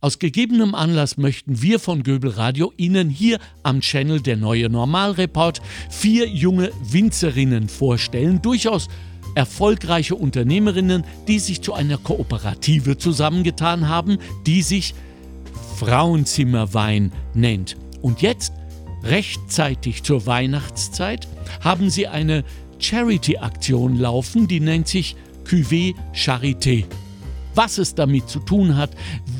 Aus gegebenem Anlass möchten wir von Göbel Radio Ihnen hier am Channel der Neue Normalreport vier junge Winzerinnen vorstellen. Durchaus erfolgreiche Unternehmerinnen, die sich zu einer Kooperative zusammengetan haben, die sich Frauenzimmerwein nennt. Und jetzt, rechtzeitig zur Weihnachtszeit, haben sie eine Charity-Aktion laufen, die nennt sich Cuvée Charité. Was es damit zu tun hat,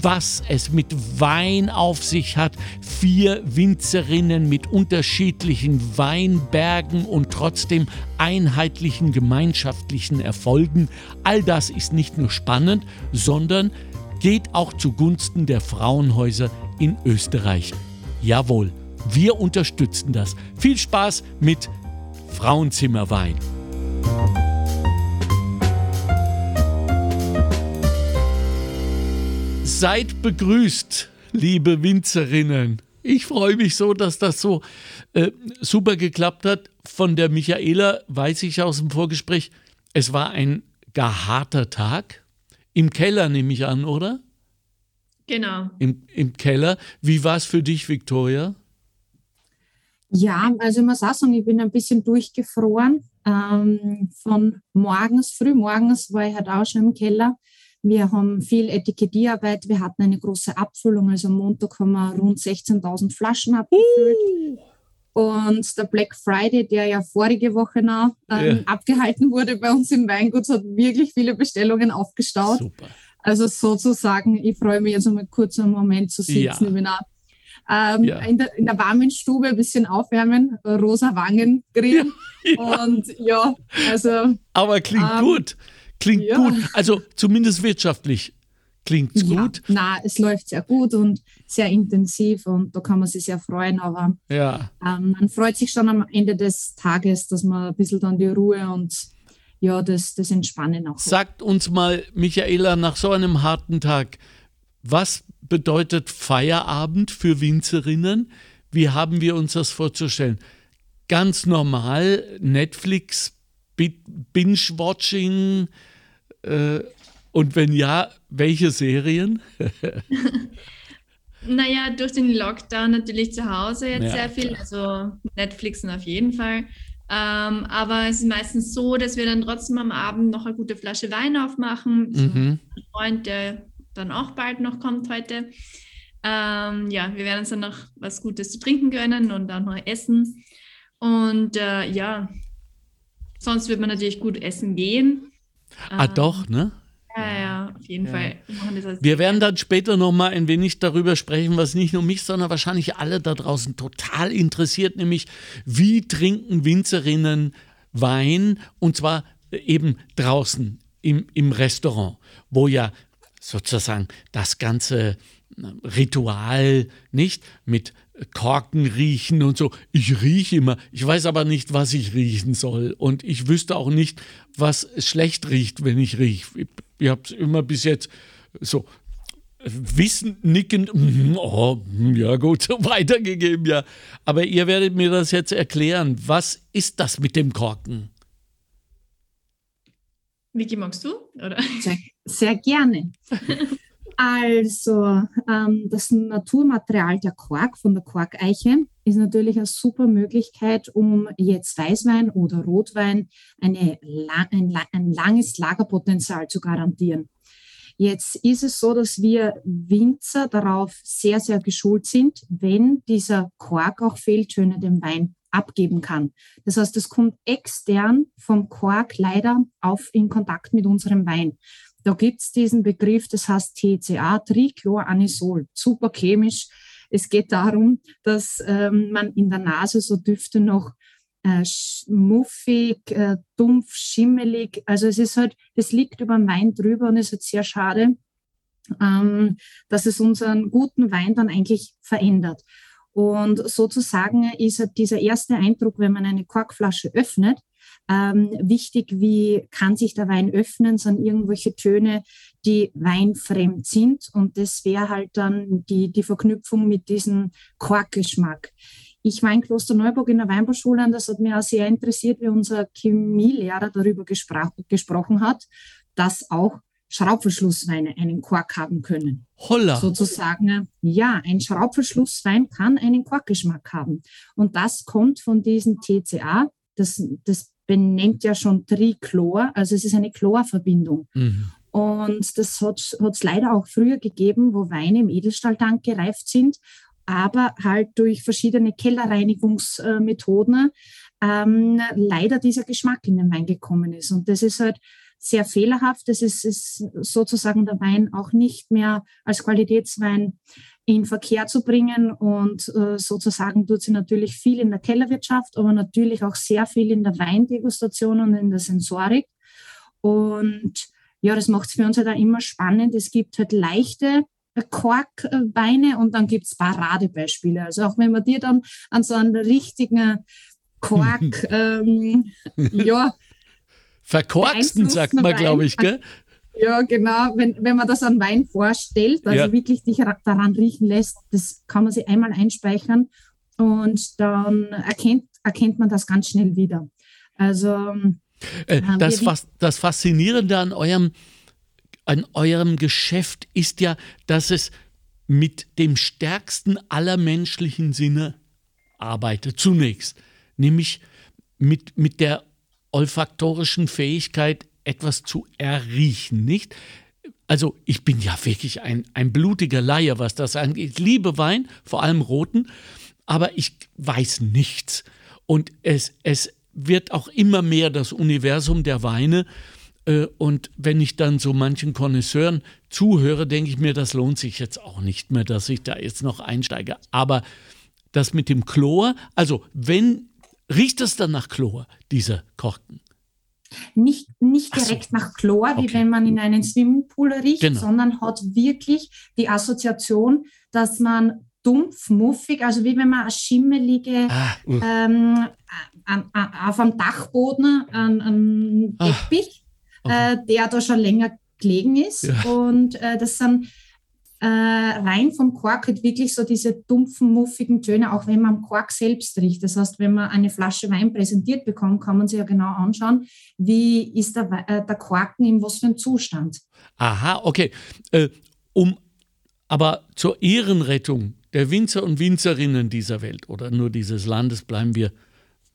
was es mit Wein auf sich hat, vier Winzerinnen mit unterschiedlichen Weinbergen und trotzdem einheitlichen gemeinschaftlichen Erfolgen, all das ist nicht nur spannend, sondern geht auch zugunsten der Frauenhäuser in Österreich. Jawohl, wir unterstützen das. Viel Spaß mit Frauenzimmerwein. Seid begrüßt, liebe Winzerinnen. Ich freue mich so, dass das so äh, super geklappt hat. Von der Michaela weiß ich aus dem Vorgespräch, es war ein gar harter Tag. Im Keller nehme ich an, oder? Genau. Im, im Keller. Wie war es für dich, Viktoria? Ja, also ich muss auch sagen, ich bin ein bisschen durchgefroren. Ähm, von morgens, früh morgens war ich halt auch schon im Keller. Wir haben viel Etikettierarbeit. Wir hatten eine große Abfüllung. Also am Montag haben wir rund 16.000 Flaschen abgefüllt. Und der Black Friday, der ja vorige Woche noch ähm, ja. abgehalten wurde bei uns im Weingut, hat wirklich viele Bestellungen aufgestaut. Super. Also sozusagen, ich freue mich jetzt einmal kurz einen Moment zu sitzen. Ja. Ich bin auch ähm, ja. in, der, in, der, warmen Stube ein bisschen aufwärmen, rosa Wangen kriegen. Ja, Und ja, also. Aber klingt ähm, gut. Klingt ja. gut. Also zumindest wirtschaftlich klingt es gut. Na, es läuft sehr gut und sehr intensiv und da kann man sich sehr freuen. Aber ja. ähm, man freut sich schon am Ende des Tages, dass man ein bisschen dann die Ruhe und ja, das, das Entspannen auch. Sagt uns mal, Michaela, nach so einem harten Tag, was bedeutet Feierabend für Winzerinnen? Wie haben wir uns das vorzustellen? Ganz normal Netflix, Binge-Watching äh, und wenn ja, welche Serien? naja, durch den Lockdown natürlich zu Hause jetzt ja, sehr viel, klar. also Netflixen auf jeden Fall. Ähm, aber es ist meistens so, dass wir dann trotzdem am Abend noch eine gute Flasche Wein aufmachen. Mhm. Ein Freund, der dann auch bald noch kommt heute. Ähm, ja, wir werden uns dann noch was Gutes zu trinken gönnen und auch noch essen. Und äh, ja, sonst wird man natürlich gut essen gehen. Ah, ähm, doch, ne? Ja, ja, auf jeden ja. Fall. Wir, wir werden dann später noch mal ein wenig darüber sprechen, was nicht nur mich, sondern wahrscheinlich alle da draußen total interessiert, nämlich wie trinken Winzerinnen Wein und zwar eben draußen im, im Restaurant, wo ja sozusagen das ganze Ritual nicht mit Korken riechen und so. Ich rieche immer, ich weiß aber nicht, was ich riechen soll. Und ich wüsste auch nicht, was schlecht riecht, wenn ich rieche. Ich, ich habe es immer bis jetzt so wissend, nickend, mm, oh, mm, ja gut, so weitergegeben, ja. Aber ihr werdet mir das jetzt erklären. Was ist das mit dem Korken? Vicky, magst du? Oder? Sehr, sehr gerne. Also, ähm, das Naturmaterial der Kork von der Korkeiche ist natürlich eine super Möglichkeit, um jetzt Weißwein oder Rotwein eine, ein, ein langes Lagerpotenzial zu garantieren. Jetzt ist es so, dass wir Winzer darauf sehr, sehr geschult sind, wenn dieser Kork auch Fehltöne dem Wein abgeben kann. Das heißt, es kommt extern vom Kork leider auf in Kontakt mit unserem Wein. Da gibt es diesen Begriff, das heißt TCA, Trichloranisol, super chemisch. Es geht darum, dass ähm, man in der Nase so Düfte noch äh, muffig, äh, dumpf, schimmelig, also es ist halt, das liegt über den Wein drüber und es ist halt sehr schade, ähm, dass es unseren guten Wein dann eigentlich verändert. Und sozusagen ist halt dieser erste Eindruck, wenn man eine Korkflasche öffnet, ähm, wichtig, wie kann sich der Wein öffnen, sind irgendwelche Töne, die weinfremd sind. Und das wäre halt dann die, die Verknüpfung mit diesem Korkgeschmack. Ich war in Klosterneuburg in der Weinbauschule und das hat mich auch sehr interessiert, wie unser Chemielehrer darüber gespro gesprochen hat, dass auch Schraubverschlussweine einen Quark haben können. Holla. Sozusagen, ja, ein Schraubverschlusswein kann einen Quarkgeschmack haben. Und das kommt von diesem TCA. Das, das benennt ja schon Trichlor, also es ist eine Chlorverbindung. Mhm. Und das hat es leider auch früher gegeben, wo Weine im Edelstahltank gereift sind, aber halt durch verschiedene Kellerreinigungsmethoden ähm, leider dieser Geschmack in den Wein gekommen ist. Und das ist halt sehr fehlerhaft. Das ist, ist sozusagen der Wein auch nicht mehr als Qualitätswein in Verkehr zu bringen. Und äh, sozusagen tut sie natürlich viel in der Kellerwirtschaft, aber natürlich auch sehr viel in der Weindegustation und in der Sensorik. Und ja, das macht es für uns halt auch immer spannend. Es gibt halt leichte Korkweine und dann gibt es Paradebeispiele. Also auch wenn man dir dann an so einen richtigen Kork, ähm, ja, Verkorksten, sagt man, glaube ich, gell? Ja, genau. Wenn, wenn man das an Wein vorstellt, also ja. wirklich dich daran riechen lässt, das kann man sich einmal einspeichern und dann erkennt, erkennt man das ganz schnell wieder. Also äh, das, was, das Faszinierende an eurem, an eurem Geschäft ist ja, dass es mit dem stärksten aller menschlichen Sinne arbeitet, zunächst, nämlich mit, mit der olfaktorischen Fähigkeit, etwas zu erriechen, nicht? Also ich bin ja wirklich ein, ein blutiger Laie, was das angeht. Ich liebe Wein, vor allem roten, aber ich weiß nichts. Und es, es wird auch immer mehr das Universum der Weine. Äh, und wenn ich dann so manchen Konnoisseuren zuhöre, denke ich mir, das lohnt sich jetzt auch nicht mehr, dass ich da jetzt noch einsteige. Aber das mit dem Chlor, also wenn Riecht es dann nach Chlor, dieser Korken? Nicht, nicht direkt so. nach Chlor, wie okay. wenn man in einen Swimmingpool riecht, genau. sondern hat wirklich die Assoziation, dass man dumpf, muffig, also wie wenn man eine schimmelige ah, uh. ähm, auf einem Dachboden einen, ah, Teppich, ah, okay. äh, der da schon länger gelegen ist. Ja. Und äh, das sind äh, rein vom Quark hat wirklich so diese dumpfen, muffigen Töne, auch wenn man am Quark selbst riecht. Das heißt, wenn man eine Flasche Wein präsentiert bekommt, kann man sich ja genau anschauen, wie ist der, äh, der Quarken in was für einem Zustand. Aha, okay. Äh, um aber zur Ehrenrettung der Winzer und Winzerinnen dieser Welt oder nur dieses Landes bleiben wir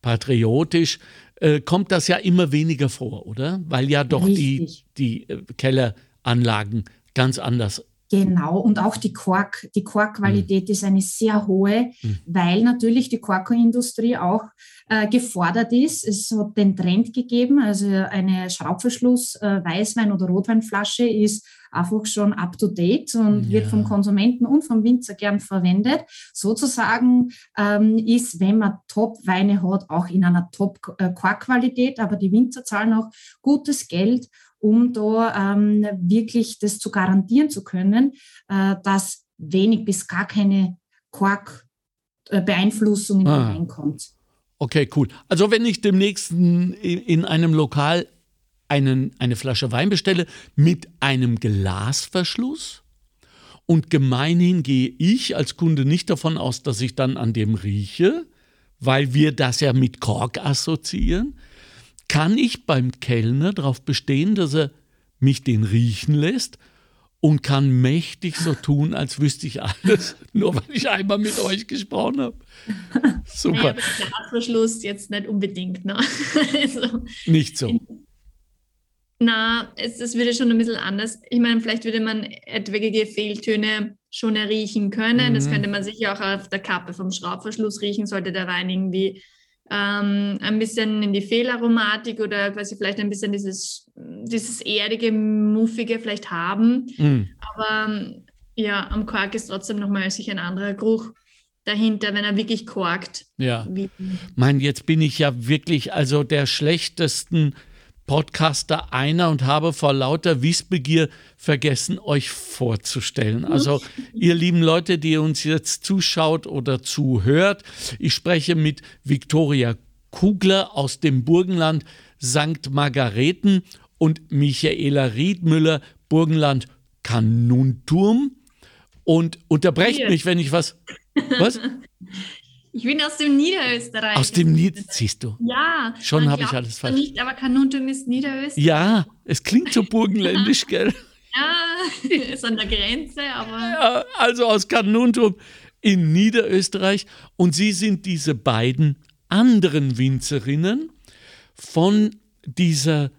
patriotisch, äh, kommt das ja immer weniger vor, oder? Weil ja doch Richtig. die, die äh, Kelleranlagen ganz anders Genau, und auch die Quark, die Quarkqualität mhm. ist eine sehr hohe, mhm. weil natürlich die Quarkindustrie auch äh, gefordert ist. Es hat den Trend gegeben, also eine Schraubverschluss äh, Weißwein- oder Rotweinflasche ist einfach schon up to date und ja. wird vom Konsumenten und vom Winzer gern verwendet. Sozusagen ähm, ist, wenn man Top-Weine hat, auch in einer Top-Quarkqualität, aber die Winzer zahlen auch gutes Geld um da ähm, wirklich das zu garantieren zu können, äh, dass wenig bis gar keine Quarkbeeinflussung in ah. reinkommt. Okay, cool. Also wenn ich demnächst in einem Lokal einen, eine Flasche Wein bestelle mit einem Glasverschluss und gemeinhin gehe ich als Kunde nicht davon aus, dass ich dann an dem rieche, weil wir das ja mit Kork assoziieren, kann ich beim Kellner darauf bestehen, dass er mich den riechen lässt und kann mächtig so tun, als wüsste ich alles, nur weil ich einmal mit euch gesprochen habe. Super. Naja, Abschluss jetzt nicht unbedingt. Ne? also, nicht so. Na, es, es würde schon ein bisschen anders. Ich meine, vielleicht würde man etwaige Fehltöne schon erriechen können. Mhm. Das könnte man sicher auch auf der Kappe vom Schraubverschluss riechen, sollte der Wein irgendwie ähm, ein bisschen in die Fehlaromatik oder quasi vielleicht ein bisschen dieses, dieses erdige, muffige vielleicht haben. Mhm. Aber ja, am Quark ist trotzdem nochmal sich ein anderer Geruch dahinter, wenn er wirklich korkt. Ja. Wie, mein, jetzt bin ich ja wirklich also der schlechtesten Podcaster einer und habe vor lauter Wissbegier vergessen, euch vorzustellen. Also ihr lieben Leute, die uns jetzt zuschaut oder zuhört, ich spreche mit Viktoria Kugler aus dem Burgenland St. Margareten und Michaela Riedmüller, Burgenland Kanunturm. Und unterbrecht mich, wenn ich was. Was? Ich bin aus dem Niederösterreich. Aus dem Niederösterreich, siehst du? Ja. Schon habe ich alles falsch. Nicht, aber Kanuntum ist Niederösterreich. Ja, es klingt so burgenländisch, gell? Ja, ist an der Grenze, aber. Ja, also aus Kanuntum in Niederösterreich. Und Sie sind diese beiden anderen Winzerinnen von dieser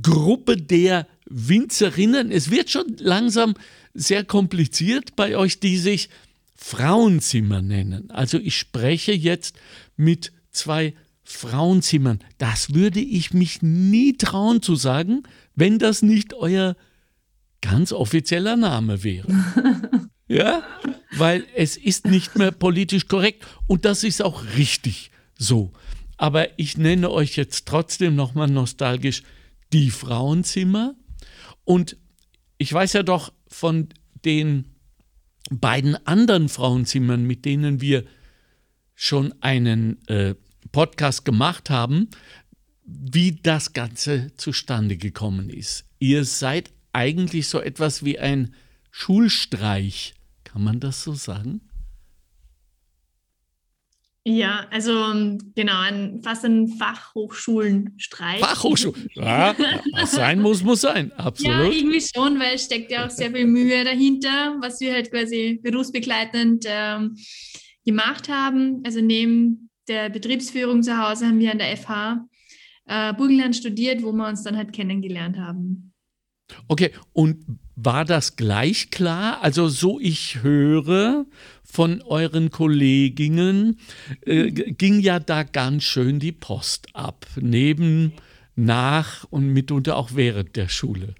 Gruppe der Winzerinnen. Es wird schon langsam sehr kompliziert bei euch, die sich Frauenzimmer nennen. Also ich spreche jetzt mit zwei Frauenzimmern. Das würde ich mich nie trauen zu sagen, wenn das nicht euer ganz offizieller Name wäre. ja, weil es ist nicht mehr politisch korrekt und das ist auch richtig so. Aber ich nenne euch jetzt trotzdem nochmal nostalgisch die Frauenzimmer. Und ich weiß ja doch von den beiden anderen Frauenzimmern, mit denen wir schon einen äh, Podcast gemacht haben, wie das Ganze zustande gekommen ist. Ihr seid eigentlich so etwas wie ein Schulstreich. Kann man das so sagen? Ja, also genau, ein, fast ein Fachhochschulenstreich. Fachhochschulen, ja, was sein muss, muss sein, absolut. Ja, irgendwie schon, weil es steckt ja auch sehr viel Mühe dahinter, was wir halt quasi berufsbegleitend ähm, gemacht haben. Also neben der Betriebsführung zu Hause haben wir an der FH äh, Burgenland studiert, wo wir uns dann halt kennengelernt haben. Okay, und war das gleich klar? Also so ich höre von euren Kolleginnen, äh, ging ja da ganz schön die Post ab, neben, nach und mitunter auch während der Schule.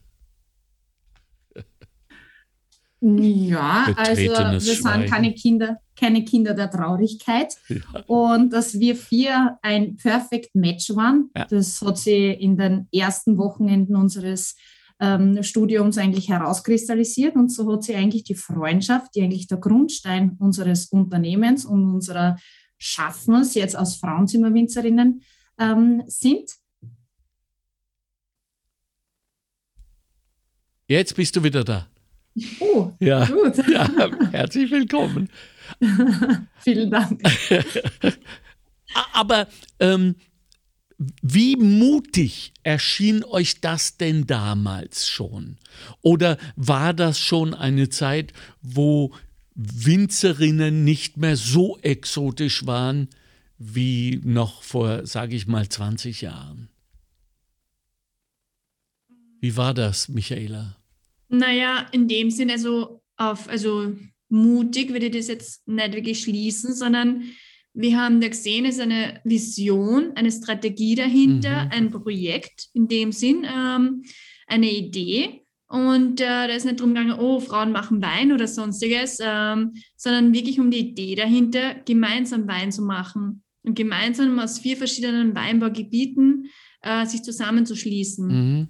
Ja, also wir sind keine Kinder, keine Kinder der Traurigkeit. Ja. Und dass wir vier ein Perfect Match waren, ja. das hat sie in den ersten Wochenenden unseres ähm, Studiums eigentlich herauskristallisiert. Und so hat sie eigentlich die Freundschaft, die eigentlich der Grundstein unseres Unternehmens und unserer Schaffens jetzt als Frauenzimmerwinzerinnen ähm, sind. Jetzt bist du wieder da. Oh, ja, gut. Ja, herzlich willkommen. Vielen Dank. Aber ähm, wie mutig erschien euch das denn damals schon? Oder war das schon eine Zeit, wo Winzerinnen nicht mehr so exotisch waren wie noch vor, sage ich mal, 20 Jahren? Wie war das, Michaela? Naja, in dem Sinne, also auf, also mutig würde ich das jetzt nicht wirklich schließen, sondern wir haben da gesehen, es ist eine Vision, eine Strategie dahinter, mhm. ein Projekt in dem Sinn, ähm, eine Idee. Und äh, da ist nicht darum gegangen, oh, Frauen machen Wein oder sonstiges, ähm, sondern wirklich um die Idee dahinter, gemeinsam Wein zu machen und gemeinsam aus vier verschiedenen Weinbaugebieten äh, sich zusammenzuschließen. Mhm.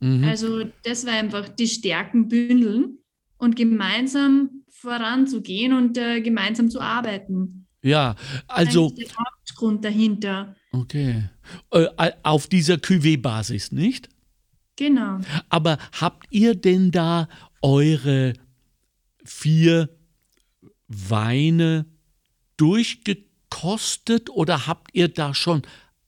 Mhm. Also das war einfach die Stärken bündeln und gemeinsam voranzugehen und äh, gemeinsam zu arbeiten. Ja, also. Der Hauptgrund dahinter. Okay. Äh, auf dieser Cuvée-Basis, nicht? Genau. Aber habt ihr denn da eure vier Weine durchgekostet oder habt ihr da schon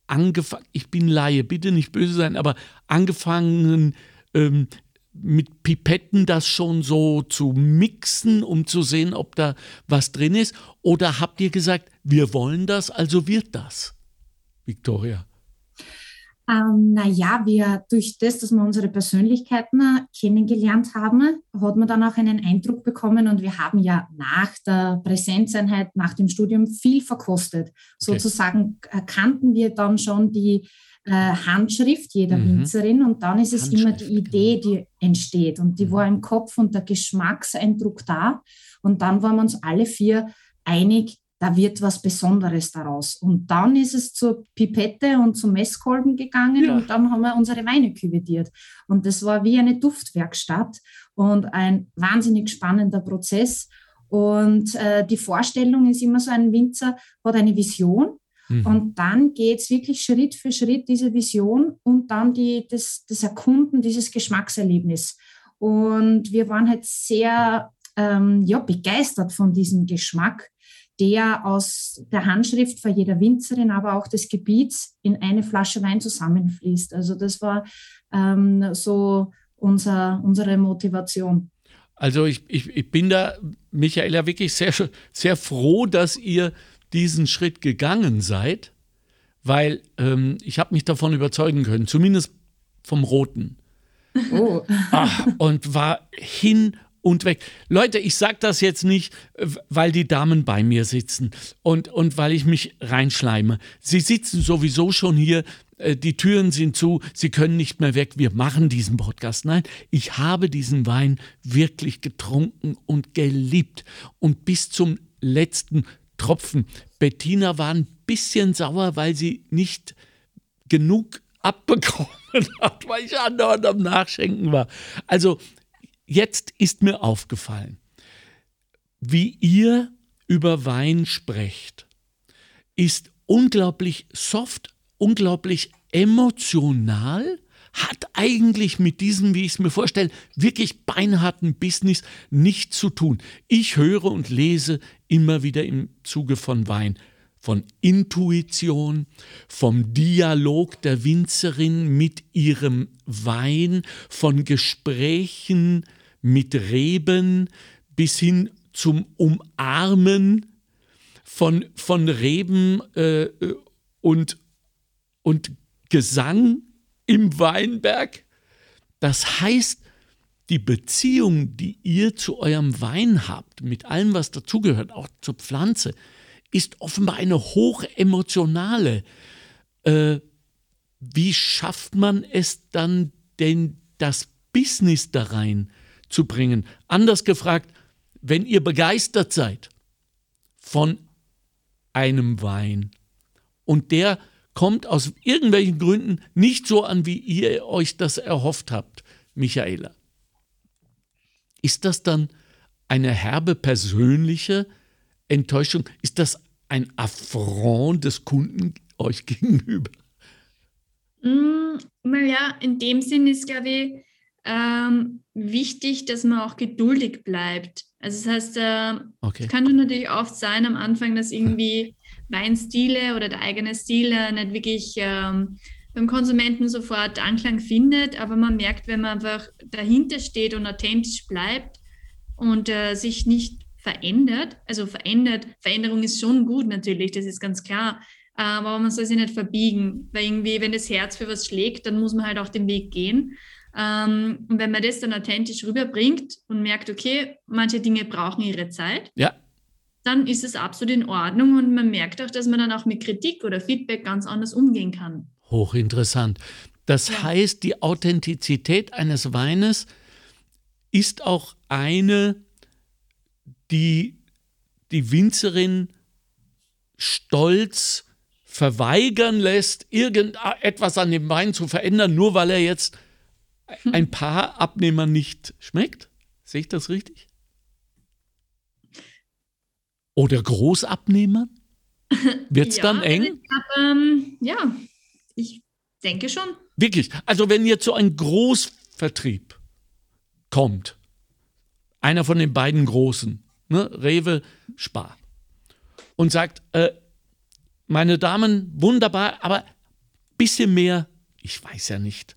angefangen, ich bin Laie, bitte nicht böse sein, aber angefangen, ähm, mit Pipetten das schon so zu mixen, um zu sehen, ob da was drin ist? Oder habt ihr gesagt, wir wollen das, also wird das? Victoria. Ähm, naja, wir durch das, dass wir unsere Persönlichkeiten kennengelernt haben, hat man dann auch einen Eindruck bekommen und wir haben ja nach der Präsenzeinheit, nach dem Studium viel verkostet. Okay. Sozusagen kannten wir dann schon die äh, Handschrift jeder mhm. Winzerin und dann ist es immer die Idee, genau. die entsteht und die mhm. war im Kopf und der Geschmackseindruck da und dann waren wir uns alle vier einig, da wird was Besonderes daraus. Und dann ist es zur Pipette und zum Messkolben gegangen ja. und dann haben wir unsere Weine küvetiert. Und das war wie eine Duftwerkstatt und ein wahnsinnig spannender Prozess. Und äh, die Vorstellung ist immer so, ein Winzer hat eine Vision Mhm. Und dann geht es wirklich Schritt für Schritt, diese Vision und dann die, das, das Erkunden, dieses Geschmackserlebnis. Und wir waren halt sehr ähm, ja, begeistert von diesem Geschmack, der aus der Handschrift von jeder Winzerin, aber auch des Gebiets in eine Flasche Wein zusammenfließt. Also das war ähm, so unser, unsere Motivation. Also ich, ich, ich bin da, Michaela, wirklich sehr, sehr froh, dass ihr diesen Schritt gegangen seid, weil ähm, ich habe mich davon überzeugen können, zumindest vom Roten. Oh. Ach, und war hin und weg. Leute, ich sage das jetzt nicht, weil die Damen bei mir sitzen und, und weil ich mich reinschleime. Sie sitzen sowieso schon hier, äh, die Türen sind zu, sie können nicht mehr weg, wir machen diesen Podcast. Nein, ich habe diesen Wein wirklich getrunken und geliebt und bis zum letzten Tropfen. Bettina war ein bisschen sauer, weil sie nicht genug abbekommen hat, weil ich andauernd am Nachschenken war. Also jetzt ist mir aufgefallen, wie ihr über Wein sprecht, ist unglaublich soft, unglaublich emotional, hat eigentlich mit diesem, wie ich es mir vorstelle, wirklich beinharten Business nichts zu tun. Ich höre und lese immer wieder im Zuge von Wein von Intuition, vom Dialog der Winzerin mit ihrem Wein, von Gesprächen mit Reben bis hin zum Umarmen von, von Reben äh, und, und Gesang im Weinberg. Das heißt, die Beziehung, die ihr zu eurem Wein habt, mit allem, was dazugehört, auch zur Pflanze, ist offenbar eine hochemotionale. Äh, wie schafft man es dann denn, das Business da rein zu bringen? Anders gefragt, wenn ihr begeistert seid von einem Wein und der kommt aus irgendwelchen Gründen nicht so an, wie ihr euch das erhofft habt, Michaela. Ist das dann eine herbe persönliche Enttäuschung? Ist das ein Affront des Kunden euch gegenüber? Mm, naja, in dem Sinn ist, glaube ich, ähm, wichtig, dass man auch geduldig bleibt. Also das heißt, äh, okay. es kann natürlich oft sein am Anfang, dass irgendwie Weinstile oder der eigene Stil nicht wirklich ähm, beim Konsumenten sofort Anklang findet, aber man merkt, wenn man einfach dahinter steht und authentisch bleibt und äh, sich nicht verändert, also verändert, Veränderung ist schon gut natürlich, das ist ganz klar, aber man soll sich nicht verbiegen, weil irgendwie, wenn das Herz für was schlägt, dann muss man halt auch den Weg gehen. Ähm, und wenn man das dann authentisch rüberbringt und merkt, okay, manche Dinge brauchen ihre Zeit, ja. Dann ist es absolut in Ordnung und man merkt auch, dass man dann auch mit Kritik oder Feedback ganz anders umgehen kann. Hochinteressant. Das ja. heißt, die Authentizität eines Weines ist auch eine, die die Winzerin stolz verweigern lässt, irgendetwas an dem Wein zu verändern, nur weil er jetzt ein paar Abnehmern nicht schmeckt? Sehe ich das richtig? Oder Großabnehmern? Wird es ja, dann eng? Ich glaub, ähm, ja, ich denke schon. Wirklich. Also wenn jetzt so ein Großvertrieb kommt, einer von den beiden Großen, ne, Rewe, Spar, und sagt, äh, meine Damen, wunderbar, aber bisschen mehr, ich weiß ja nicht,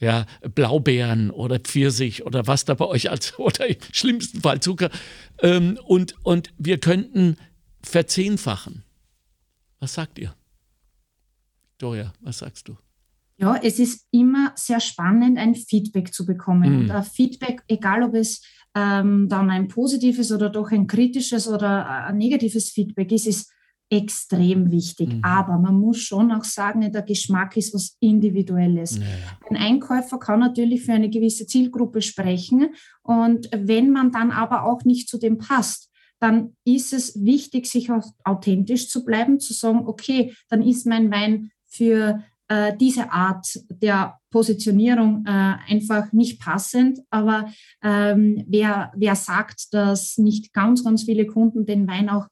ja, Blaubeeren oder Pfirsich oder was da bei euch als, oder im schlimmsten Fall Zucker. Ähm, und, und wir könnten verzehnfachen. Was sagt ihr? Victoria, was sagst du? Ja, es ist immer sehr spannend, ein Feedback zu bekommen. Mhm. Und ein Feedback, egal ob es ähm, dann ein positives oder doch ein kritisches oder ein negatives Feedback ist, ist extrem wichtig. Mhm. Aber man muss schon auch sagen, der Geschmack ist was Individuelles. Ja, Ein Einkäufer kann natürlich für eine gewisse Zielgruppe sprechen. Und wenn man dann aber auch nicht zu dem passt, dann ist es wichtig, sich auch authentisch zu bleiben, zu sagen, okay, dann ist mein Wein für äh, diese Art der Positionierung äh, einfach nicht passend. Aber ähm, wer, wer sagt, dass nicht ganz, ganz viele Kunden den Wein auch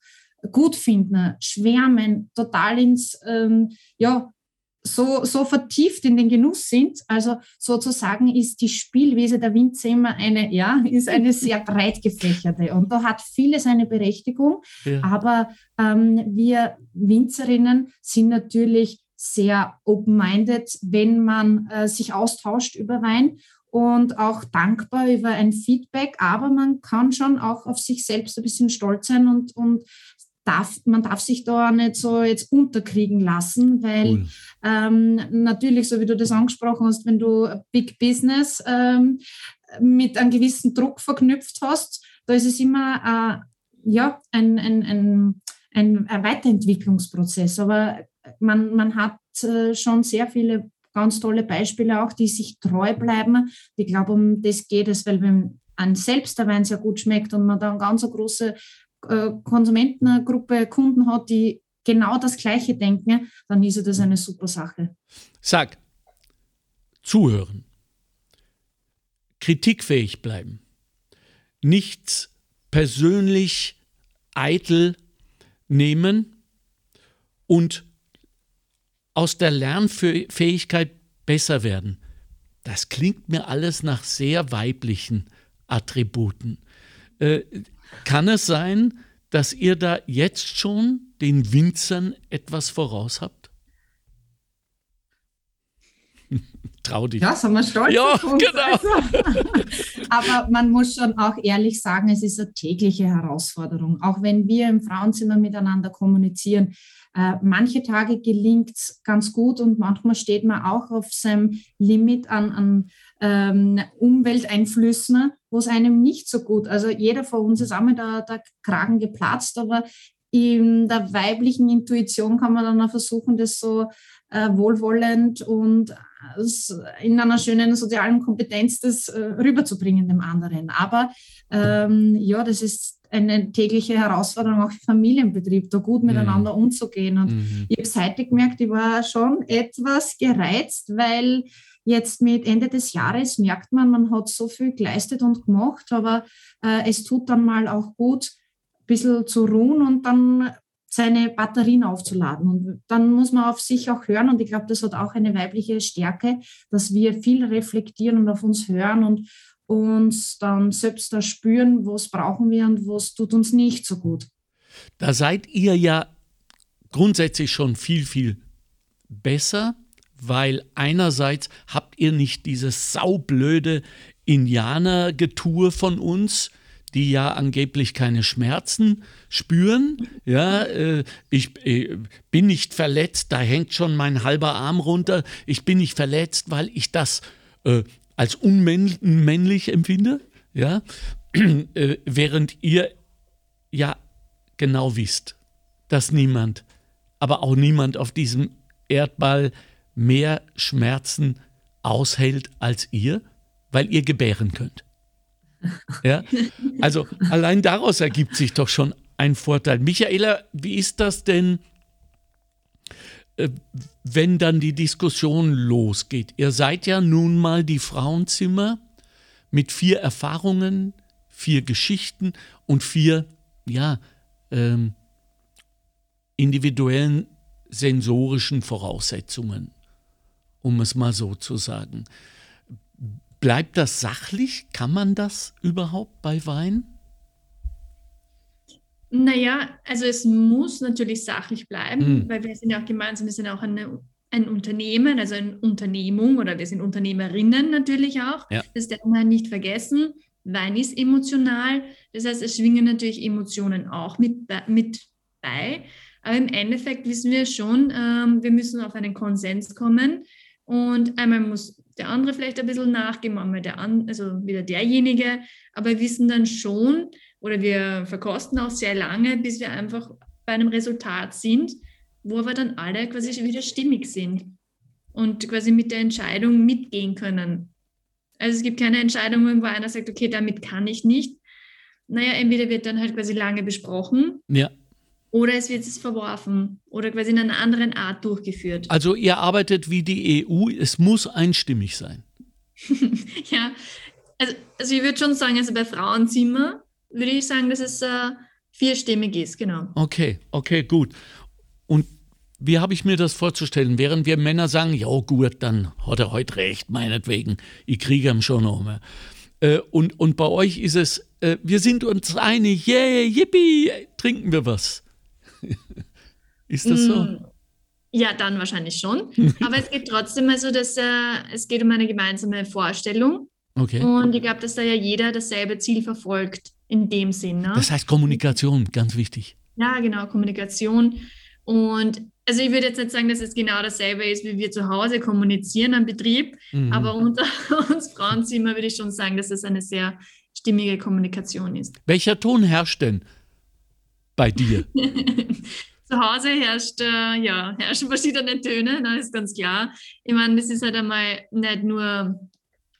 gut finden, schwärmen, total ins, ähm, ja, so, so vertieft in den Genuss sind. Also sozusagen ist die Spielwiese der Winzer immer eine, ja, ist eine sehr breit gefächerte und da hat vieles eine Berechtigung. Ja. Aber ähm, wir Winzerinnen sind natürlich sehr open-minded, wenn man äh, sich austauscht über Wein und auch dankbar über ein Feedback, aber man kann schon auch auf sich selbst ein bisschen stolz sein und, und darf, man darf sich da nicht so jetzt unterkriegen lassen, weil cool. ähm, natürlich, so wie du das angesprochen hast, wenn du Big Business ähm, mit einem gewissen Druck verknüpft hast, da ist es immer äh, ja, ein, ein, ein, ein, ein Weiterentwicklungsprozess. Aber man, man hat äh, schon sehr viele ganz tolle Beispiele auch, die sich treu bleiben. Ich glaube, um das geht es, weil wenn an selbst der Wein sehr gut schmeckt und man da eine ganz große äh, Konsumentengruppe, Kunden hat, die genau das Gleiche denken, dann ist das eine super Sache. Sag, zuhören, kritikfähig bleiben, nichts persönlich eitel nehmen und aus der Lernfähigkeit besser werden. Das klingt mir alles nach sehr weiblichen Attributen. Äh, kann es sein, dass ihr da jetzt schon den Winzern etwas voraus habt? Trau dich. Ja, sind wir stolz ja, auf uns. Genau. Also. Aber man muss schon auch ehrlich sagen, es ist eine tägliche Herausforderung. Auch wenn wir im Frauenzimmer miteinander kommunizieren, äh, manche Tage gelingt es ganz gut und manchmal steht man auch auf seinem Limit an, an ähm, Umwelteinflüssen, wo es einem nicht so gut. Also jeder von uns ist einmal der, der Kragen geplatzt, aber in der weiblichen Intuition kann man dann auch versuchen, das so äh, wohlwollend und äh, in einer schönen sozialen Kompetenz das äh, rüberzubringen dem anderen. Aber ähm, ja, das ist eine tägliche Herausforderung auch für Familienbetrieb, da gut miteinander mhm. umzugehen. Und mhm. ich habe seitlich gemerkt, ich war schon etwas gereizt, weil Jetzt mit Ende des Jahres merkt man, man hat so viel geleistet und gemacht, aber äh, es tut dann mal auch gut, ein bisschen zu ruhen und dann seine Batterien aufzuladen. Und dann muss man auf sich auch hören. Und ich glaube, das hat auch eine weibliche Stärke, dass wir viel reflektieren und auf uns hören und uns dann selbst da spüren, was brauchen wir und was tut uns nicht so gut. Da seid ihr ja grundsätzlich schon viel, viel besser weil einerseits habt ihr nicht dieses saublöde Indianergetue von uns, die ja angeblich keine Schmerzen spüren. Ja, äh, ich äh, bin nicht verletzt, da hängt schon mein halber Arm runter. Ich bin nicht verletzt, weil ich das äh, als unmännlich empfinde. Ja, äh, während ihr ja genau wisst, dass niemand, aber auch niemand auf diesem Erdball mehr Schmerzen aushält als ihr, weil ihr gebären könnt. Ja? Also allein daraus ergibt sich doch schon ein Vorteil. Michaela, wie ist das denn, äh, wenn dann die Diskussion losgeht? Ihr seid ja nun mal die Frauenzimmer mit vier Erfahrungen, vier Geschichten und vier, ja, ähm, individuellen sensorischen Voraussetzungen um es mal so zu sagen. Bleibt das sachlich? Kann man das überhaupt bei Wein? Naja, also es muss natürlich sachlich bleiben, mhm. weil wir sind ja auch gemeinsam, wir sind auch eine, ein Unternehmen, also eine Unternehmung oder wir sind Unternehmerinnen natürlich auch. Ja. Das darf man nicht vergessen. Wein ist emotional, das heißt, es schwingen natürlich Emotionen auch mit, mit bei. Aber im Endeffekt wissen wir schon, ähm, wir müssen auf einen Konsens kommen. Und einmal muss der andere vielleicht ein bisschen nachgeben, einmal der an, also wieder derjenige, aber wir wissen dann schon oder wir verkosten auch sehr lange, bis wir einfach bei einem Resultat sind, wo wir dann alle quasi wieder stimmig sind und quasi mit der Entscheidung mitgehen können. Also es gibt keine Entscheidung, wo einer sagt, okay, damit kann ich nicht. Naja, entweder wird dann halt quasi lange besprochen. Ja. Oder es wird es verworfen oder quasi in einer anderen Art durchgeführt. Also ihr arbeitet wie die EU, es muss einstimmig sein. ja, also, also ich würde schon sagen, also bei Frauenzimmer würde ich sagen, dass es äh, vierstimmig ist, genau. Okay, okay, gut. Und wie habe ich mir das vorzustellen? Während wir Männer sagen, ja gut, dann hat er heute recht, meinetwegen, ich kriege ihn schon noch mehr. Äh, und, und bei euch ist es, äh, wir sind uns einig, yeah, yippie, trinken wir was. ist das so? Mm, ja, dann wahrscheinlich schon. Aber es geht trotzdem also, dass äh, es geht um eine gemeinsame Vorstellung. Okay. Und ich glaube, dass da ja jeder dasselbe Ziel verfolgt in dem Sinn. Ne? Das heißt Kommunikation, ganz wichtig. Ja, genau, Kommunikation. Und also ich würde jetzt nicht sagen, dass es genau dasselbe ist, wie wir zu Hause kommunizieren am Betrieb, mhm. aber unter uns Frauenzimmer würde ich schon sagen, dass es eine sehr stimmige Kommunikation ist. Welcher Ton herrscht denn bei dir? zu Hause herrscht, äh, ja, herrschen verschiedene Töne, das ist ganz klar. Ich meine, das ist halt einmal nicht nur,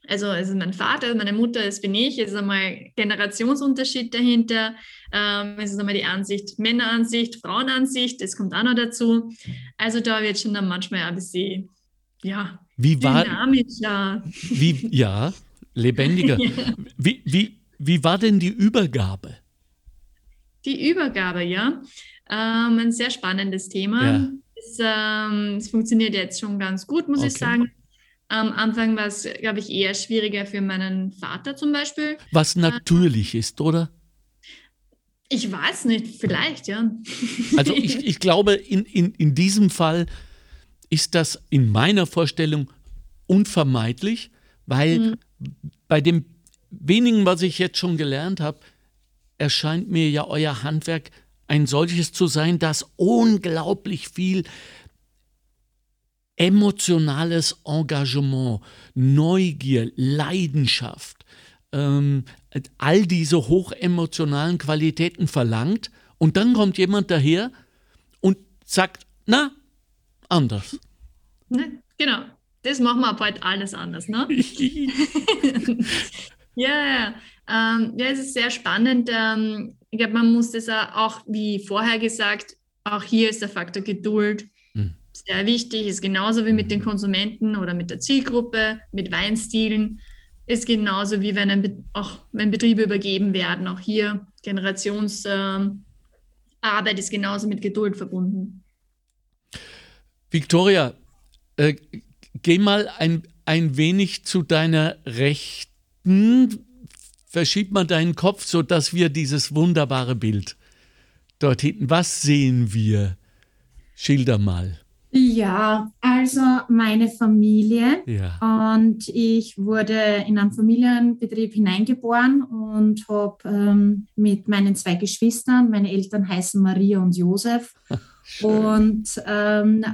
also es ist mein Vater, meine Mutter, es bin ich, es ist einmal Generationsunterschied dahinter, ähm, es ist einmal die Ansicht, Männeransicht, Frauenansicht, das kommt auch noch dazu. Also da wird schon dann manchmal ein bisschen, ja, wie war, dynamischer. Wie, ja, lebendiger. ja. Wie, wie, wie war denn die Übergabe? Die Übergabe, ja. Ähm, ein sehr spannendes Thema. Ja. Es, ähm, es, funktioniert jetzt schon ganz gut, muss okay. ich sagen. Am Anfang war es, glaube ich, eher schwieriger für meinen Vater zum Beispiel. Was natürlich äh, ist, oder? Ich weiß nicht, vielleicht, ja. Also ich, ich glaube, in, in, in diesem Fall ist das in meiner Vorstellung unvermeidlich, weil mhm. bei dem wenigen, was ich jetzt schon gelernt habe, erscheint mir ja euer Handwerk ein solches zu sein, das unglaublich viel emotionales Engagement, Neugier, Leidenschaft, ähm, all diese hochemotionalen Qualitäten verlangt. Und dann kommt jemand daher und sagt, na, anders. Ne, genau, das machen wir bald alles anders, ne? ja, ja. Ähm, ja, es ist sehr spannend. Ähm, ich glaube, man muss das auch, wie vorher gesagt, auch hier ist der Faktor Geduld mhm. sehr wichtig, ist genauso wie mit den Konsumenten oder mit der Zielgruppe, mit Weinstilen, ist genauso wie wenn, ein, auch wenn Betriebe übergeben werden. Auch hier Generationsarbeit äh, ist genauso mit Geduld verbunden. Victoria, äh, geh mal ein, ein wenig zu deiner Rechten verschieb mal deinen Kopf, sodass wir dieses wunderbare Bild dort hinten, was sehen wir? Schilder mal. Ja, also meine Familie. Ja. Und ich wurde in einen Familienbetrieb hineingeboren und habe ähm, mit meinen zwei Geschwistern, meine Eltern heißen Maria und Josef. und ähm,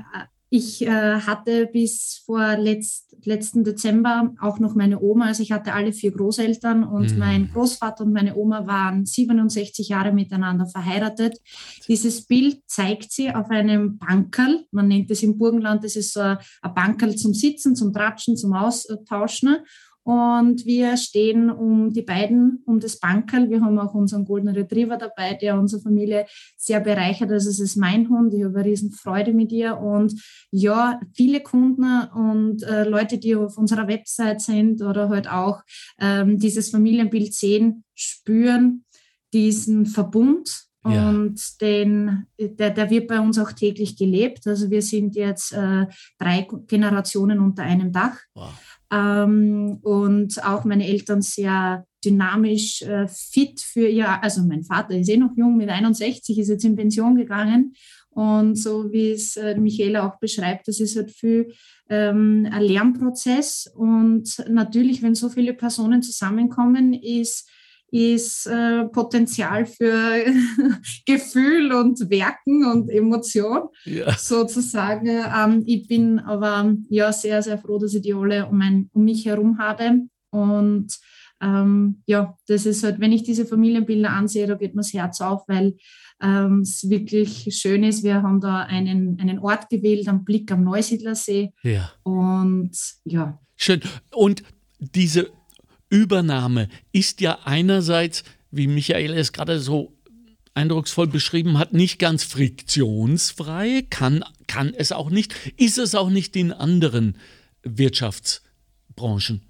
ich äh, hatte bis vor letzt, letzten Dezember auch noch meine Oma, also ich hatte alle vier Großeltern und mhm. mein Großvater und meine Oma waren 67 Jahre miteinander verheiratet. Dieses Bild zeigt sie auf einem Bankerl, man nennt es im Burgenland, das ist so ein Bankerl zum Sitzen, zum Tratschen, zum Austauschen. Und wir stehen um die beiden, um das Bankerl. Wir haben auch unseren Golden Retriever dabei, der unsere Familie sehr bereichert. Also es ist mein Hund. Ich habe eine riesen Freude mit ihr. Und ja, viele Kunden und äh, Leute, die auf unserer Website sind oder halt auch ähm, dieses Familienbild sehen, spüren diesen Verbund ja. Und den, der, der wird bei uns auch täglich gelebt. Also wir sind jetzt äh, drei Generationen unter einem Dach. Wow. Ähm, und auch meine Eltern sehr dynamisch äh, fit für ihr, also mein Vater ist eh noch jung, mit 61 ist jetzt in Pension gegangen. Und so wie es äh, Michaela auch beschreibt, das ist halt viel ähm, ein Lernprozess. Und natürlich, wenn so viele Personen zusammenkommen, ist ist äh, Potenzial für Gefühl und Werken und Emotion ja. sozusagen. Ähm, ich bin aber ja sehr, sehr froh, dass ich die alle um, ein, um mich herum habe. Und ähm, ja, das ist halt, wenn ich diese Familienbilder ansehe, da geht mir das Herz auf, weil ähm, es wirklich schön ist. Wir haben da einen, einen Ort gewählt, am Blick am Neusiedlersee. Ja. Und ja. Schön. Und diese Übernahme ist ja einerseits, wie Michael es gerade so eindrucksvoll beschrieben hat, nicht ganz friktionsfrei, kann, kann es auch nicht, ist es auch nicht in anderen Wirtschaftsbranchen.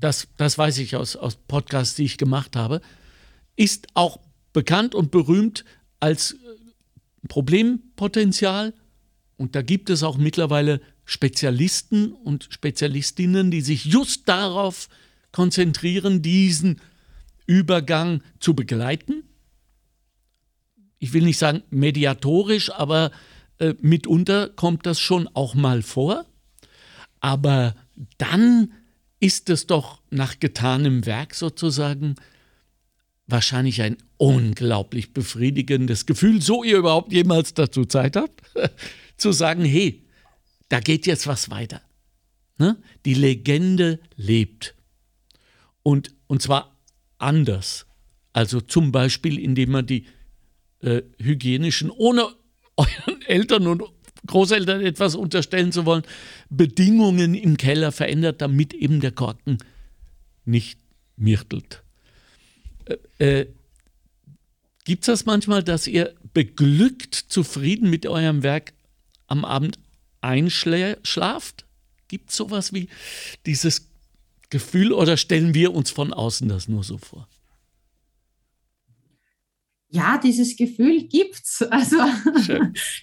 Das, das weiß ich aus, aus Podcasts, die ich gemacht habe. Ist auch bekannt und berühmt als Problempotenzial Und da gibt es auch mittlerweile Spezialisten und Spezialistinnen, die sich just darauf konzentrieren, diesen Übergang zu begleiten. Ich will nicht sagen mediatorisch, aber äh, mitunter kommt das schon auch mal vor. Aber dann ist es doch nach getanem Werk sozusagen wahrscheinlich ein unglaublich befriedigendes Gefühl, so ihr überhaupt jemals dazu Zeit habt, zu sagen, hey, da geht jetzt was weiter. Ne? Die Legende lebt. Und, und zwar anders. Also zum Beispiel, indem man die äh, hygienischen, ohne euren Eltern und Großeltern etwas unterstellen zu wollen, Bedingungen im Keller verändert, damit eben der Korken nicht mirtelt. Äh, äh, Gibt es das manchmal, dass ihr beglückt, zufrieden mit eurem Werk am Abend einschlaft? Gibt es sowas wie dieses Gefühl oder stellen wir uns von außen das nur so vor? Ja, dieses Gefühl gibt es. Also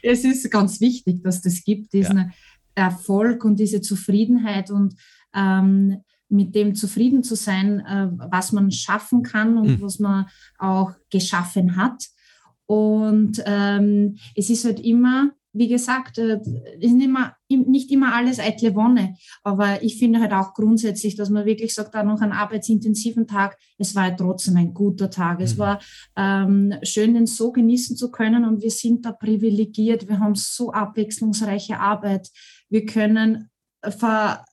es ist ganz wichtig, dass das gibt, diesen ja. Erfolg und diese Zufriedenheit und ähm, mit dem zufrieden zu sein, äh, was man schaffen kann und mhm. was man auch geschaffen hat. Und ähm, es ist halt immer, wie gesagt, äh, ist nicht immer, nicht immer alles eitle Wonne. Aber ich finde halt auch grundsätzlich, dass man wirklich sagt, da noch einen arbeitsintensiven Tag, es war halt trotzdem ein guter Tag. Mhm. Es war ähm, schön, den so genießen zu können und wir sind da privilegiert. Wir haben so abwechslungsreiche Arbeit. Wir können ver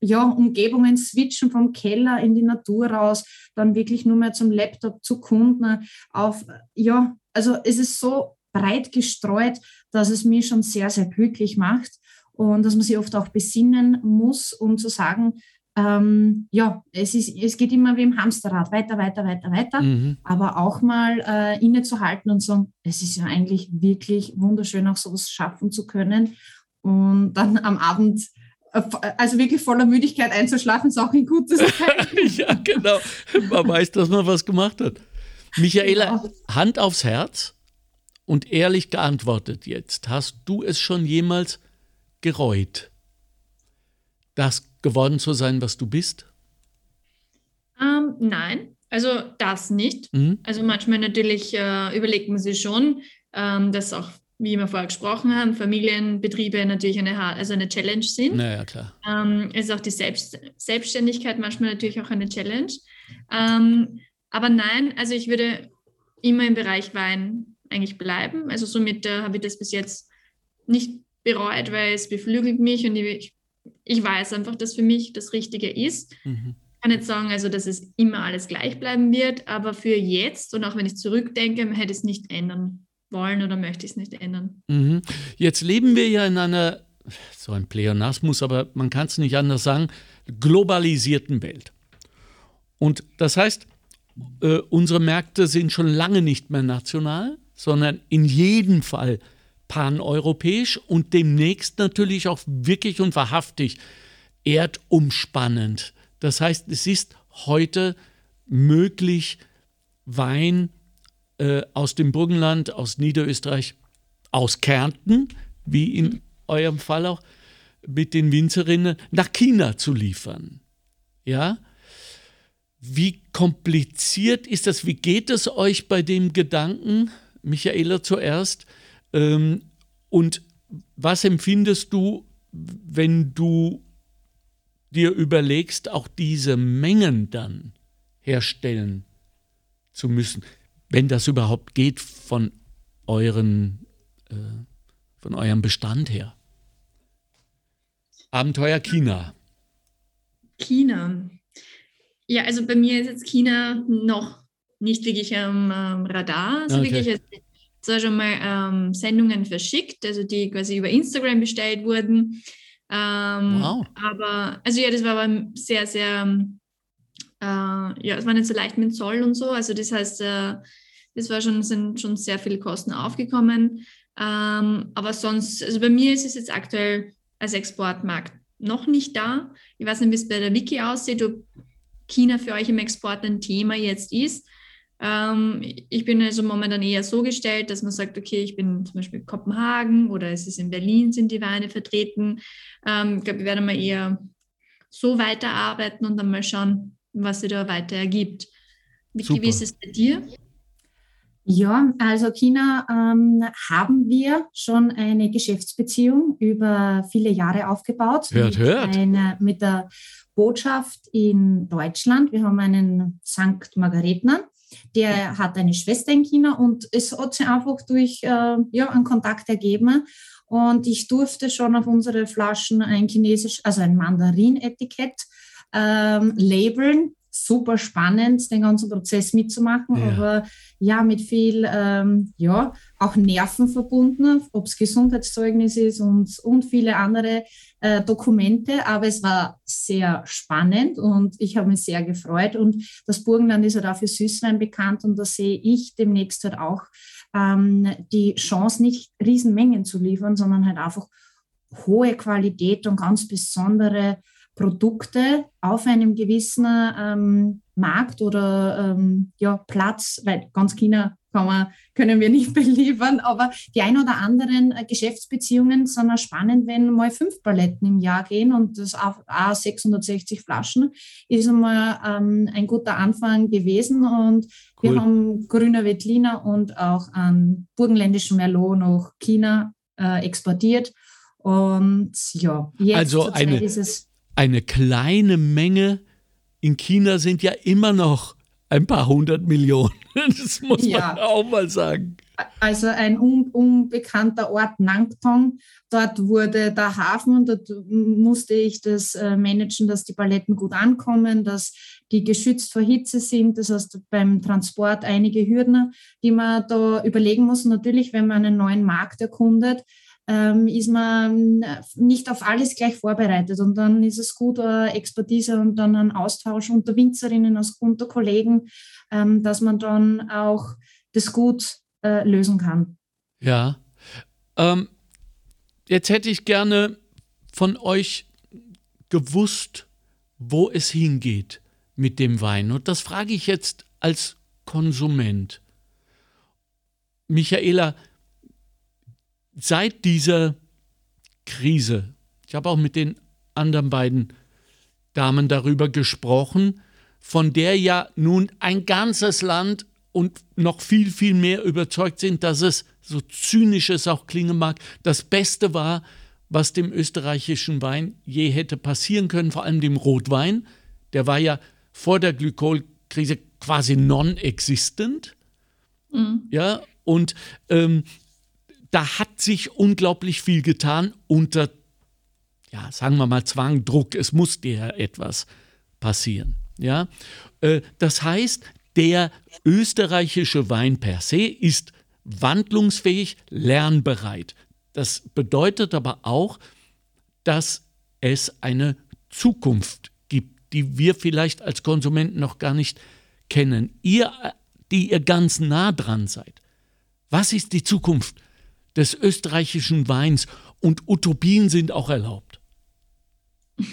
ja, Umgebungen switchen vom Keller in die Natur raus, dann wirklich nur mehr zum Laptop, zu Kunden, auf, ja, also es ist so breit gestreut, dass es mir schon sehr, sehr glücklich macht und dass man sich oft auch besinnen muss, um zu sagen, ähm, ja, es, ist, es geht immer wie im Hamsterrad, weiter, weiter, weiter, weiter, mhm. aber auch mal äh, innezuhalten und sagen, es ist ja eigentlich wirklich wunderschön, auch sowas schaffen zu können und dann am Abend also wirklich voller Müdigkeit einzuschlafen, ist auch ein gutes Zeichen. ja, genau. Man weiß, dass man was gemacht hat. Michaela, genau. Hand aufs Herz und ehrlich geantwortet jetzt. Hast du es schon jemals gereut, das geworden zu sein, was du bist? Ähm, nein, also das nicht. Mhm. Also manchmal natürlich äh, überlegt man sich schon, ähm, dass auch wie wir vorher gesprochen haben, Familienbetriebe natürlich eine, also eine Challenge sind. Naja, klar. Ähm, ist auch die Selbst Selbstständigkeit manchmal natürlich auch eine Challenge. Ähm, aber nein, also ich würde immer im Bereich Wein eigentlich bleiben. Also somit äh, habe ich das bis jetzt nicht bereut, weil es beflügelt mich und ich, ich weiß einfach, dass für mich das Richtige ist. Mhm. Ich kann nicht sagen, also dass es immer alles gleich bleiben wird, aber für jetzt und auch wenn ich zurückdenke, hätte ich es nicht ändern wollen oder möchte ich es nicht ändern. Mhm. Jetzt leben wir ja in einer, so ein Pleonasmus, aber man kann es nicht anders sagen, globalisierten Welt. Und das heißt, äh, unsere Märkte sind schon lange nicht mehr national, sondern in jedem Fall paneuropäisch und demnächst natürlich auch wirklich und wahrhaftig erdumspannend. Das heißt, es ist heute möglich, Wein äh, aus dem Burgenland, aus Niederösterreich, aus Kärnten, wie in eurem Fall auch, mit den Winzerinnen nach China zu liefern. Ja? Wie kompliziert ist das? Wie geht es euch bei dem Gedanken, Michaela zuerst? Ähm, und was empfindest du, wenn du dir überlegst, auch diese Mengen dann herstellen zu müssen? wenn das überhaupt geht von euren, äh, von eurem Bestand her. Abenteuer China. China. Ja, also bei mir ist jetzt China noch nicht wirklich am ähm, Radar. Also okay. wirklich zwar schon mal ähm, Sendungen verschickt, also die quasi über Instagram bestellt wurden. Ähm, wow. Aber, also ja, das war aber sehr, sehr, äh, ja, es war nicht so leicht mit Zoll und so. Also das heißt, äh, das war schon, sind schon sehr viele Kosten aufgekommen. Ähm, aber sonst, also bei mir ist es jetzt aktuell als Exportmarkt noch nicht da. Ich weiß nicht, wie es bei der Wiki aussieht, ob China für euch im Export ein Thema jetzt ist. Ähm, ich bin also momentan eher so gestellt, dass man sagt, okay, ich bin zum Beispiel in Kopenhagen oder es ist in Berlin, sind die Weine vertreten. Ähm, ich glaube, wir werden mal eher so weiterarbeiten und dann mal schauen, was sich da weiter ergibt. Wie, wie ist es bei dir? Ja, also China ähm, haben wir schon eine Geschäftsbeziehung über viele Jahre aufgebaut. Hört, mit hört. Einer, mit der Botschaft in Deutschland. Wir haben einen Sankt Margaretner, der hat eine Schwester in China und es hat sich einfach durch äh, ja, einen Kontakt ergeben. Und ich durfte schon auf unsere Flaschen ein chinesisch, also ein Mandarin-Etikett ähm, labeln super spannend, den ganzen Prozess mitzumachen, ja. aber ja, mit viel, ähm, ja, auch Nerven verbunden, ob es Gesundheitszeugnis ist und, und viele andere äh, Dokumente, aber es war sehr spannend und ich habe mich sehr gefreut. Und das Burgenland ist halt auch für Süßwein bekannt und da sehe ich demnächst halt auch ähm, die Chance, nicht Riesenmengen zu liefern, sondern halt einfach hohe Qualität und ganz besondere Produkte auf einem gewissen ähm, Markt oder ähm, ja, Platz, weil ganz China kann man, können wir nicht beliefern, aber die ein oder anderen äh, Geschäftsbeziehungen sind auch spannend, wenn mal fünf Paletten im Jahr gehen und das auch 660 Flaschen ist einmal ähm, ein guter Anfang gewesen und cool. wir haben grüner Wettliner und auch einen burgenländischen Merlot nach China äh, exportiert und ja, jetzt also eine, ist es eine kleine Menge. In China sind ja immer noch ein paar hundert Millionen. Das muss ja. man auch mal sagen. Also ein un unbekannter Ort Nangtong. Dort wurde der Hafen, dort musste ich das äh, managen, dass die Paletten gut ankommen, dass die geschützt vor Hitze sind. Das heißt, beim Transport einige Hürden, die man da überlegen muss. Natürlich, wenn man einen neuen Markt erkundet, ähm, ist man nicht auf alles gleich vorbereitet. Und dann ist es gut, äh, Expertise und dann ein Austausch unter Winzerinnen, unter Kollegen, ähm, dass man dann auch das gut äh, lösen kann. Ja. Ähm, jetzt hätte ich gerne von euch gewusst, wo es hingeht mit dem Wein. Und das frage ich jetzt als Konsument. Michaela, seit dieser Krise, ich habe auch mit den anderen beiden Damen darüber gesprochen, von der ja nun ein ganzes Land und noch viel, viel mehr überzeugt sind, dass es, so zynisch es auch klingen mag, das Beste war, was dem österreichischen Wein je hätte passieren können, vor allem dem Rotwein. Der war ja vor der Glykolkrise quasi non-existent. Mhm. Ja, und ähm, da hat sich unglaublich viel getan unter, ja, sagen wir mal, Zwang, Druck. Es musste ja etwas passieren. Ja? Äh, das heißt, der österreichische Wein per se ist wandlungsfähig, lernbereit. Das bedeutet aber auch, dass es eine Zukunft gibt, die wir vielleicht als Konsumenten noch gar nicht kennen. Ihr, die ihr ganz nah dran seid. Was ist die Zukunft des österreichischen Weins und Utopien sind auch erlaubt.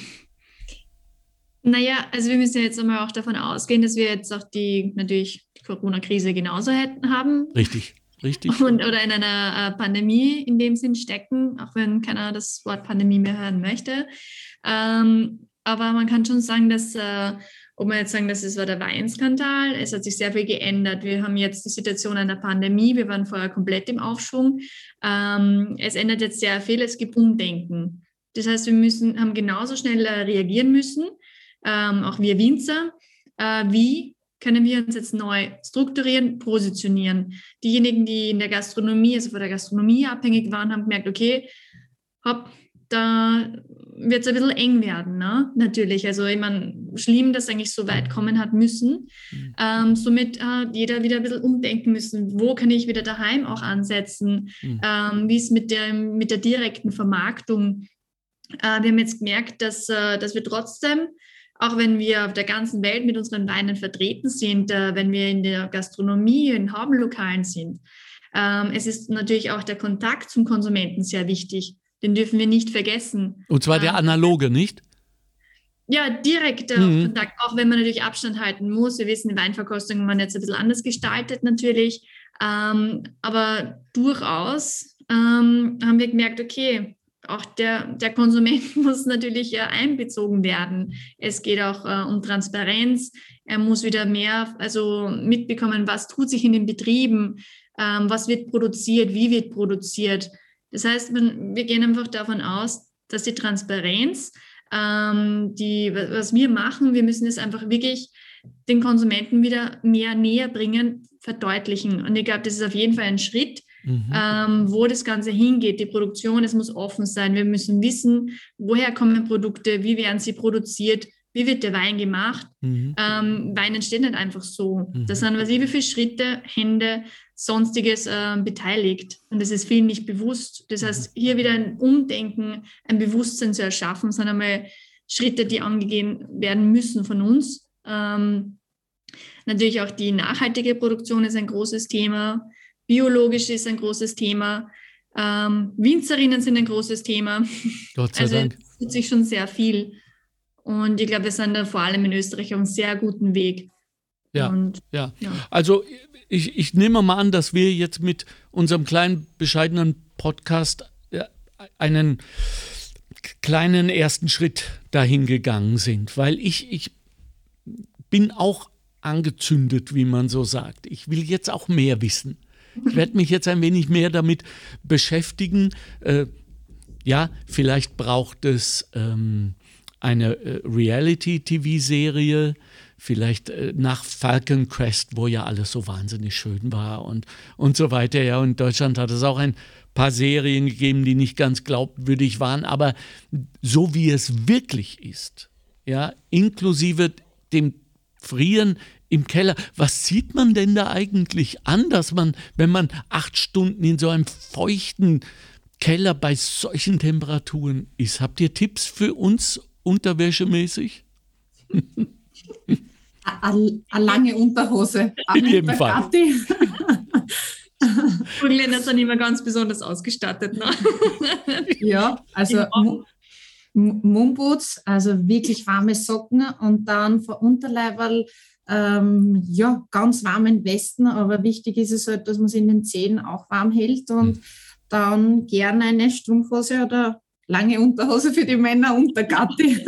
Naja, also wir müssen ja jetzt einmal auch davon ausgehen, dass wir jetzt auch die natürlich die Corona-Krise genauso hätten haben. Richtig, richtig. Und, oder in einer äh, Pandemie in dem Sinn stecken, auch wenn keiner das Wort Pandemie mehr hören möchte. Ähm, aber man kann schon sagen, dass äh, ob man jetzt sagen, das war der Weinskandal, es hat sich sehr viel geändert. Wir haben jetzt die Situation einer Pandemie, wir waren vorher komplett im Aufschwung. Ähm, es ändert jetzt sehr viel, es gibt Umdenken. Das heißt, wir müssen, haben genauso schnell äh, reagieren müssen, ähm, auch wir Winzer. Äh, wie können wir uns jetzt neu strukturieren, positionieren? Diejenigen, die in der Gastronomie, also von der Gastronomie abhängig waren, haben gemerkt, okay, hopp, da wird es ein bisschen eng werden, ne? natürlich. Also ich meine, schlimm, dass eigentlich so weit kommen hat müssen. Mhm. Ähm, somit hat jeder wieder ein bisschen umdenken müssen, wo kann ich wieder daheim auch ansetzen, mhm. ähm, wie es mit der, mit der direkten Vermarktung. Äh, wir haben jetzt gemerkt, dass, äh, dass wir trotzdem, auch wenn wir auf der ganzen Welt mit unseren Weinen vertreten sind, äh, wenn wir in der Gastronomie, in Haubenlokalen sind, ähm, es ist natürlich auch der Kontakt zum Konsumenten sehr wichtig. Den dürfen wir nicht vergessen. Und zwar der analoge, nicht? ja, direkter mhm. Kontakt, auch wenn man natürlich Abstand halten muss. Wir wissen, die Weinverkostung man jetzt ein bisschen anders gestaltet natürlich. Ähm, aber durchaus ähm, haben wir gemerkt, okay, auch der, der Konsument muss natürlich äh, einbezogen werden. Es geht auch äh, um Transparenz. Er muss wieder mehr also mitbekommen, was tut sich in den Betrieben, ähm, was wird produziert, wie wird produziert. Das heißt, wir gehen einfach davon aus, dass die Transparenz, ähm, die, was wir machen, wir müssen es einfach wirklich den Konsumenten wieder mehr näher bringen, verdeutlichen. Und ich glaube, das ist auf jeden Fall ein Schritt, mhm. ähm, wo das Ganze hingeht. Die Produktion, es muss offen sein. Wir müssen wissen, woher kommen Produkte, wie werden sie produziert, wie wird der Wein gemacht. Mhm. Ähm, Wein entsteht nicht einfach so. Mhm. Das sind, was ich, wie viele Schritte, Hände, sonstiges äh, beteiligt. Und das ist vielen nicht bewusst. Das heißt, hier wieder ein Umdenken, ein Bewusstsein zu erschaffen, sind einmal Schritte, die angegeben werden müssen von uns. Ähm, natürlich auch die nachhaltige Produktion ist ein großes Thema. Biologisch ist ein großes Thema. Ähm, Winzerinnen sind ein großes Thema. Gott sei also Dank. Es tut sich schon sehr viel. Und ich glaube, wir sind da vor allem in Österreich auf einem sehr guten Weg. Ja, Und, ja. ja. Also ich, ich nehme mal an, dass wir jetzt mit unserem kleinen, bescheidenen Podcast einen kleinen ersten Schritt dahin gegangen sind, weil ich, ich bin auch angezündet, wie man so sagt. Ich will jetzt auch mehr wissen. Ich werde mich jetzt ein wenig mehr damit beschäftigen. Äh, ja, vielleicht braucht es ähm, eine äh, Reality-TV-Serie, vielleicht äh, nach Falcon Crest, wo ja alles so wahnsinnig schön war und, und so weiter. Ja, und Deutschland hat es auch ein paar Serien gegeben, die nicht ganz glaubwürdig waren, aber so wie es wirklich ist, ja, inklusive dem Frieren im Keller. Was sieht man denn da eigentlich an, dass man, wenn man acht Stunden in so einem feuchten Keller bei solchen Temperaturen ist? Habt ihr Tipps für uns unterwäschemäßig? Eine lange Unterhose. In jedem Fall. Burgenländer sind immer ganz besonders ausgestattet. Ne? ja, also Moonboots, also wirklich warme Socken und dann vor Unterleiberl ähm, ja, ganz warmen Westen, aber wichtig ist es halt, dass man es in den Zehen auch warm hält und mhm. dann gerne eine Strumpfhose oder lange Unterhose für die Männer und der Gatti.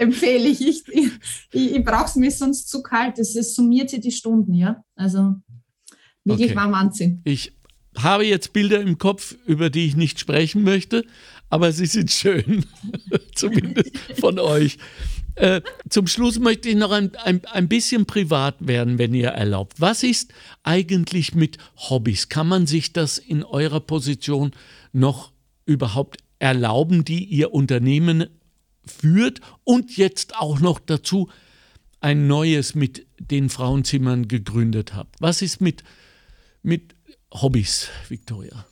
Empfehle ich. Ich, ich, ich brauche es mir sonst zu kalt. Es summiert sich die Stunden, ja. Also wirklich okay. warm anziehen. Ich habe jetzt Bilder im Kopf, über die ich nicht sprechen möchte, aber sie sind schön, zumindest von euch. Äh, zum Schluss möchte ich noch ein, ein, ein bisschen privat werden, wenn ihr erlaubt. Was ist eigentlich mit Hobbys? Kann man sich das in eurer Position noch überhaupt erlauben, die ihr Unternehmen führt und jetzt auch noch dazu ein neues mit den Frauenzimmern gegründet habt? Was ist mit, mit Hobbys, Victoria?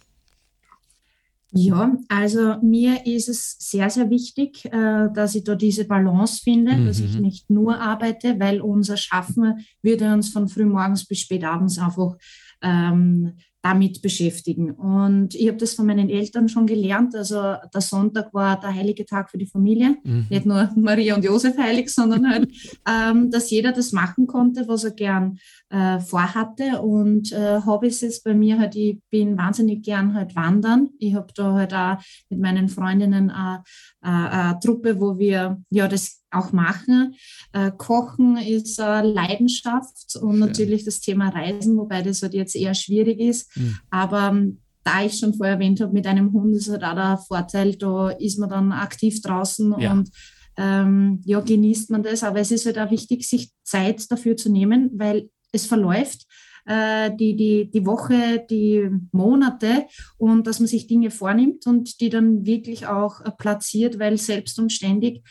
Ja, also mir ist es sehr, sehr wichtig, äh, dass ich da diese Balance finde, mhm. dass ich mhm. nicht nur arbeite, weil unser Schaffen würde uns von frühmorgens bis spät abends einfach ähm, damit beschäftigen. Und ich habe das von meinen Eltern schon gelernt. Also der Sonntag war der heilige Tag für die Familie. Mhm. Nicht nur Maria und Josef heilig, sondern halt, ähm, dass jeder das machen konnte, was er gern äh, vorhatte. Und äh, Hobbys ist bei mir halt, ich bin wahnsinnig gern halt wandern. Ich habe da halt auch mit meinen Freundinnen eine, eine, eine Truppe, wo wir ja das auch machen. Äh, Kochen ist eine Leidenschaft und natürlich das Thema Reisen, wobei das halt jetzt eher schwierig ist. Mhm. Aber ähm, da ich schon vorher erwähnt habe, mit einem Hund ist halt auch der Vorteil, da ist man dann aktiv draußen ja. und ähm, ja, genießt man das. Aber es ist halt auch wichtig, sich Zeit dafür zu nehmen, weil es verläuft äh, die, die, die Woche, die Monate und dass man sich Dinge vornimmt und die dann wirklich auch äh, platziert, weil selbst und ständig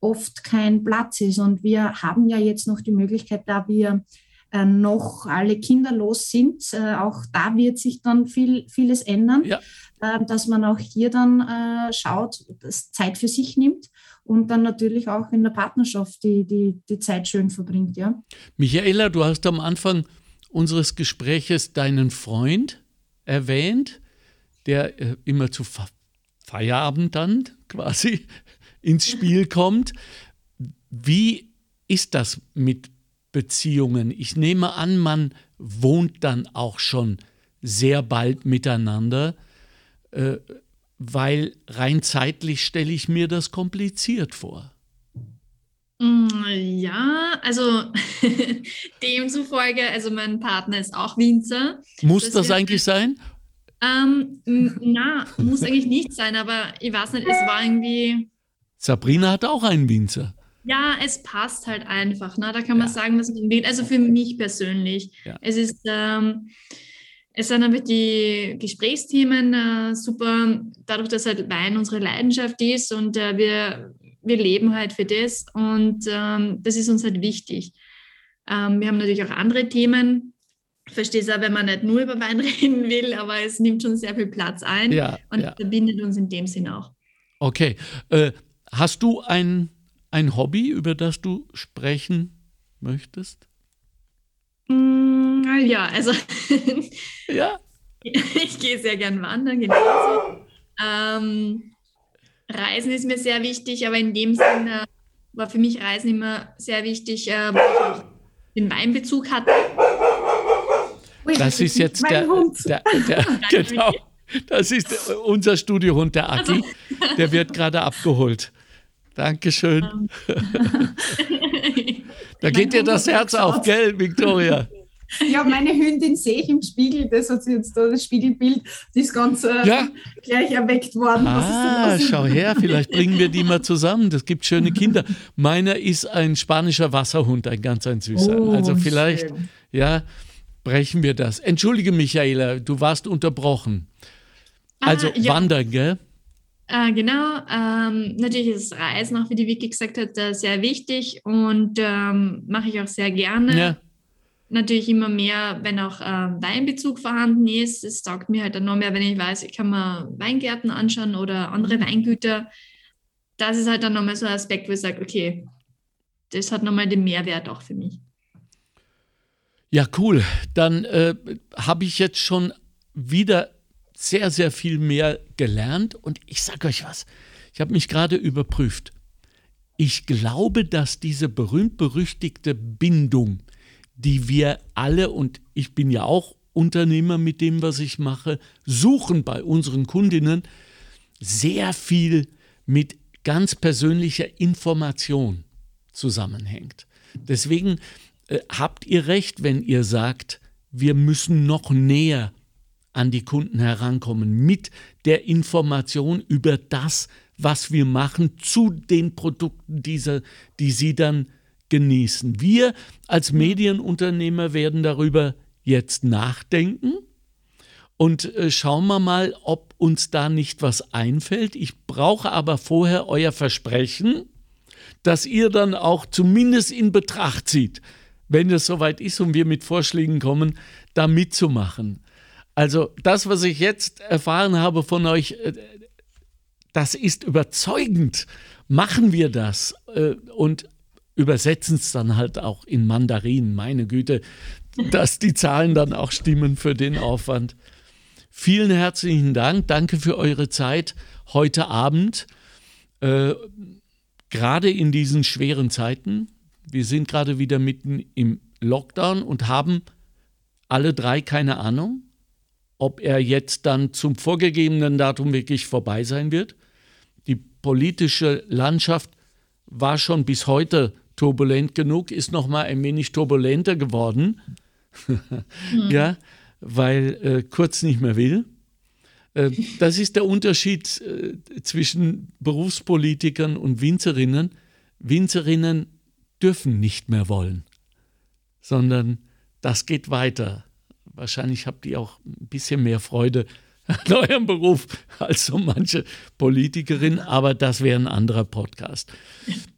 oft kein Platz ist. Und wir haben ja jetzt noch die Möglichkeit, da wir äh, noch alle kinderlos sind, auch da wird sich dann viel, vieles ändern, ja. Äh, dass man auch hier dann äh, schaut, dass Zeit für sich nimmt und dann natürlich auch in der Partnerschaft die, die, die Zeit schön verbringt. Ja. Michaela, du hast am Anfang unseres Gespräches deinen Freund erwähnt, der äh, immer zu Feierabend dann quasi ins Spiel kommt. wie ist das mit Beziehungen? Ich nehme an, man wohnt dann auch schon sehr bald miteinander, äh, weil rein zeitlich stelle ich mir das kompliziert vor. Mm, ja, also demzufolge, also mein Partner ist auch Winzer. Muss das, das eigentlich sein? Ähm, na, muss eigentlich nicht sein, aber ich weiß nicht, es war irgendwie. Sabrina hat auch einen Winzer. Ja, es passt halt einfach. Ne? Da kann man ja. sagen, was man will. Also für mich persönlich. Ja. Es ist, ähm, es sind einfach die Gesprächsthemen äh, super, dadurch, dass halt Wein unsere Leidenschaft ist und äh, wir, wir leben halt für das und ähm, das ist uns halt wichtig. Ähm, wir haben natürlich auch andere Themen, verstehe es auch, wenn man nicht nur über Wein reden will, aber es nimmt schon sehr viel Platz ein ja, und ja. verbindet uns in dem Sinn auch. Okay. Äh, hast du ein, ein Hobby, über das du sprechen möchtest? Mm, ja, also ja. ich gehe sehr gern wandern, genauso. Ähm, Reisen ist mir sehr wichtig, aber in dem Sinne war für mich Reisen immer sehr wichtig, äh, weil ich auch den Weinbezug hatte. Das ist jetzt der, der, der, genau. Das ist unser Studiohund, der Aki. Also. Der wird gerade abgeholt. Dankeschön. da geht dir das Herz auf, gell, Victoria? Ja, meine Hündin sehe ich im Spiegel, das hat sie jetzt da, das Spiegelbild, die ist ganz äh, ja? gleich erweckt worden. Ah, schau her, vielleicht bringen wir die mal zusammen. Das gibt schöne Kinder. Meiner ist ein spanischer Wasserhund, ein ganz ein süßer. Oh, also vielleicht, schön. ja, brechen wir das. Entschuldige, Michaela, du warst unterbrochen. Ah, also ah, ja. wandern, gell? Äh, genau, ähm, natürlich ist Reisen, auch wie die Vicky gesagt hat, äh, sehr wichtig und ähm, mache ich auch sehr gerne. Ja. Natürlich immer mehr, wenn auch äh, Weinbezug vorhanden ist. Es taugt mir halt dann noch mehr, wenn ich weiß, ich kann mir Weingärten anschauen oder andere Weingüter. Das ist halt dann nochmal so ein Aspekt, wo ich sage, okay, das hat nochmal den Mehrwert auch für mich. Ja, cool. Dann äh, habe ich jetzt schon wieder sehr, sehr viel mehr gelernt und ich sage euch was. Ich habe mich gerade überprüft. Ich glaube, dass diese berühmt-berüchtigte Bindung, die wir alle, und ich bin ja auch Unternehmer mit dem, was ich mache, suchen bei unseren Kundinnen, sehr viel mit ganz persönlicher Information zusammenhängt. Deswegen äh, habt ihr recht, wenn ihr sagt, wir müssen noch näher an die Kunden herankommen mit der Information über das, was wir machen, zu den Produkten, dieser, die sie dann genießen. Wir als Medienunternehmer werden darüber jetzt nachdenken und äh, schauen wir mal, ob uns da nicht was einfällt. Ich brauche aber vorher euer Versprechen, dass ihr dann auch zumindest in Betracht zieht, wenn es soweit ist und wir mit Vorschlägen kommen, da mitzumachen. Also das, was ich jetzt erfahren habe von euch, äh, das ist überzeugend. Machen wir das äh, und übersetzen es dann halt auch in Mandarin. Meine Güte, dass die Zahlen dann auch stimmen für den Aufwand. Vielen herzlichen Dank. Danke für eure Zeit heute Abend. Äh, gerade in diesen schweren Zeiten wir sind gerade wieder mitten im Lockdown und haben alle drei keine Ahnung, ob er jetzt dann zum vorgegebenen Datum wirklich vorbei sein wird. Die politische Landschaft war schon bis heute turbulent genug, ist noch mal ein wenig turbulenter geworden, mhm. ja, weil äh, Kurz nicht mehr will. Äh, das ist der Unterschied äh, zwischen Berufspolitikern und Winzerinnen. Winzerinnen dürfen nicht mehr wollen, sondern das geht weiter. Wahrscheinlich habt ihr auch ein bisschen mehr Freude an eurem Beruf als so manche Politikerin, aber das wäre ein anderer Podcast.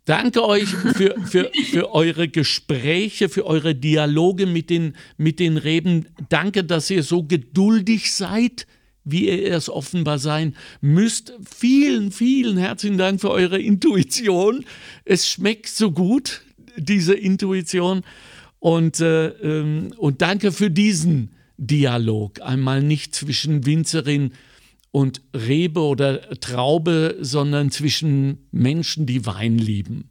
Danke euch für, für, für eure Gespräche, für eure Dialoge mit den, mit den Reben. Danke, dass ihr so geduldig seid, wie ihr es offenbar sein müsst. Vielen, vielen herzlichen Dank für eure Intuition. Es schmeckt so gut diese Intuition. Und, äh, ähm, und danke für diesen Dialog. Einmal nicht zwischen Winzerin und Rebe oder Traube, sondern zwischen Menschen, die Wein lieben.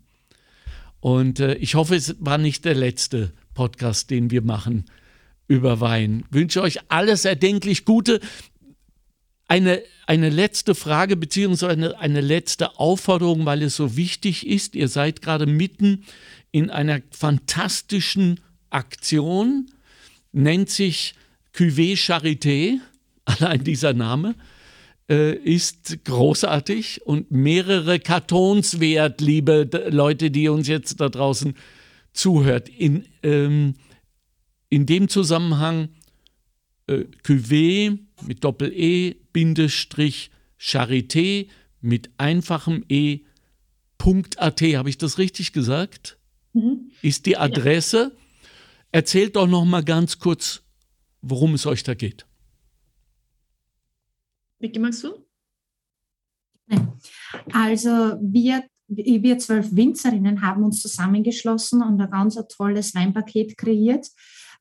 Und äh, ich hoffe, es war nicht der letzte Podcast, den wir machen über Wein. Ich wünsche euch alles erdenklich Gute. Eine, eine letzte Frage beziehungsweise eine, eine letzte Aufforderung, weil es so wichtig ist. Ihr seid gerade mitten in einer fantastischen Aktion, nennt sich Cuvée Charité, allein dieser Name äh, ist großartig und mehrere Kartons wert, liebe Leute, die uns jetzt da draußen zuhört. In, ähm, in dem Zusammenhang äh, Cuvée mit Doppel-E, Bindestrich, Charité mit einfachem E, .at, habe ich das richtig gesagt? Mhm. Ist die Adresse. Ja. Erzählt doch noch mal ganz kurz, worum es euch da geht. Vicky, magst du? Also wir, wir zwölf Winzerinnen haben uns zusammengeschlossen und ein ganz tolles Weinpaket kreiert.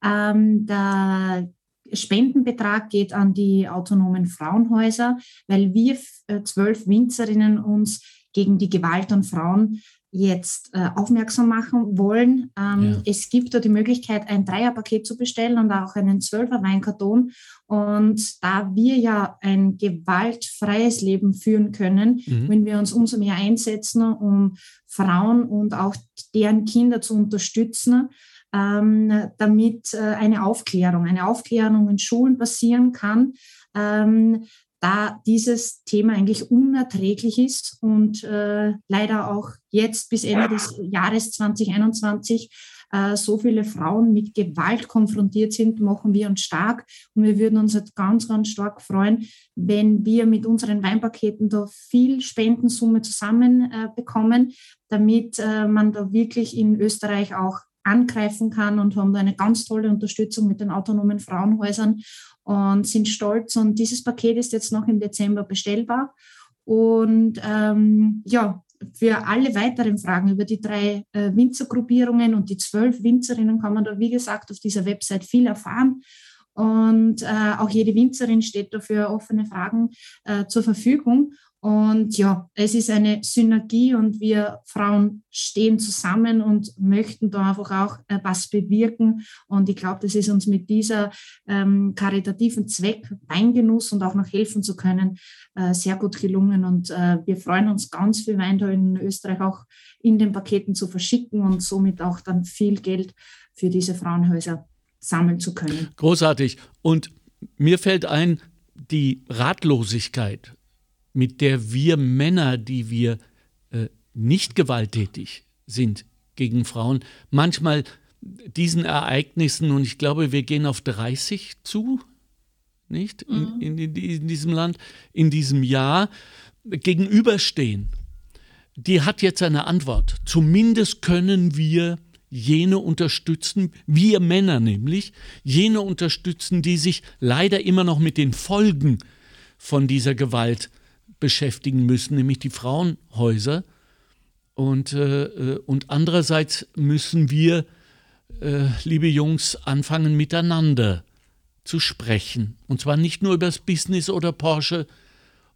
Ähm, der Spendenbetrag geht an die autonomen Frauenhäuser, weil wir äh, zwölf Winzerinnen uns gegen die Gewalt an Frauen jetzt äh, aufmerksam machen wollen. Ähm, ja. Es gibt da die Möglichkeit, ein Dreierpaket zu bestellen und auch einen Zwölfer Weinkarton. Und da wir ja ein gewaltfreies Leben führen können, mhm. wenn wir uns umso mehr einsetzen, um Frauen und auch deren Kinder zu unterstützen, ähm, damit äh, eine Aufklärung, eine Aufklärung in Schulen passieren kann, ähm, da dieses Thema eigentlich unerträglich ist und äh, leider auch jetzt bis Ende des Jahres 2021 äh, so viele Frauen mit Gewalt konfrontiert sind, machen wir uns stark. Und wir würden uns jetzt ganz, ganz stark freuen, wenn wir mit unseren Weinpaketen da viel Spendensumme zusammen äh, bekommen, damit äh, man da wirklich in Österreich auch angreifen kann und haben da eine ganz tolle Unterstützung mit den autonomen Frauenhäusern und sind stolz. Und dieses Paket ist jetzt noch im Dezember bestellbar. Und ähm, ja, für alle weiteren Fragen über die drei äh, Winzergruppierungen und die zwölf Winzerinnen kann man da, wie gesagt, auf dieser Website viel erfahren. Und äh, auch jede Winzerin steht dafür offene Fragen äh, zur Verfügung. Und ja, es ist eine Synergie und wir Frauen stehen zusammen und möchten da einfach auch äh, was bewirken. Und ich glaube, das ist uns mit dieser ähm, karitativen Zweck, Weingenuss und auch noch helfen zu können, äh, sehr gut gelungen. Und äh, wir freuen uns ganz viel Wein da in Österreich auch in den Paketen zu verschicken und somit auch dann viel Geld für diese Frauenhäuser sammeln zu können. Großartig. Und mir fällt ein, die Ratlosigkeit mit der wir Männer, die wir äh, nicht gewalttätig sind gegen Frauen, manchmal diesen Ereignissen, und ich glaube, wir gehen auf 30 zu, nicht? Mhm. In, in, in, diesem Land, in diesem Jahr, gegenüberstehen. Die hat jetzt eine Antwort. Zumindest können wir jene unterstützen, wir Männer nämlich, jene unterstützen, die sich leider immer noch mit den Folgen von dieser Gewalt beschäftigen müssen, nämlich die Frauenhäuser. Und, äh, äh, und andererseits müssen wir, äh, liebe Jungs, anfangen miteinander zu sprechen. Und zwar nicht nur über das Business oder Porsche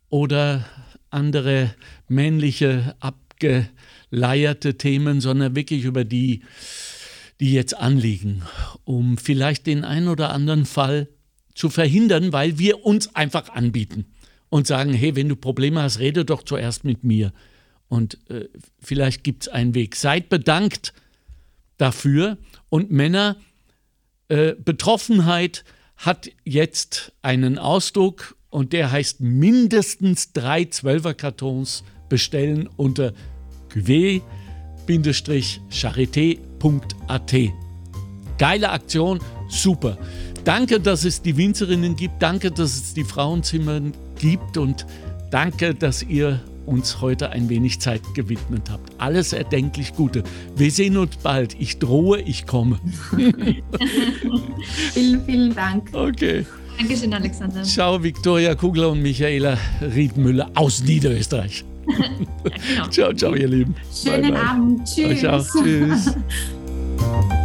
oder andere männliche, abgeleierte Themen, sondern wirklich über die, die jetzt anliegen, um vielleicht den einen oder anderen Fall zu verhindern, weil wir uns einfach anbieten und sagen, hey, wenn du Probleme hast, rede doch zuerst mit mir. Und äh, vielleicht gibt es einen Weg. Seid bedankt dafür. Und Männer, äh, Betroffenheit hat jetzt einen Ausdruck und der heißt mindestens drei Zwölferkartons bestellen unter cuvée-charité.at. Geile Aktion, super. Danke, dass es die Winzerinnen gibt. Danke, dass es die Frauenzimmer gibt. Und danke, dass ihr uns heute ein wenig Zeit gewidmet habt. Alles erdenklich Gute. Wir sehen uns bald. Ich drohe, ich komme. vielen, vielen Dank. Okay. Dankeschön, Alexander. Ciao, Viktoria Kugler und Michaela Riedmüller aus Niederösterreich. ja, genau. ciao, ciao, ihr Lieben. Schönen bye, bye. Abend. Tschüss. Auch. Tschüss.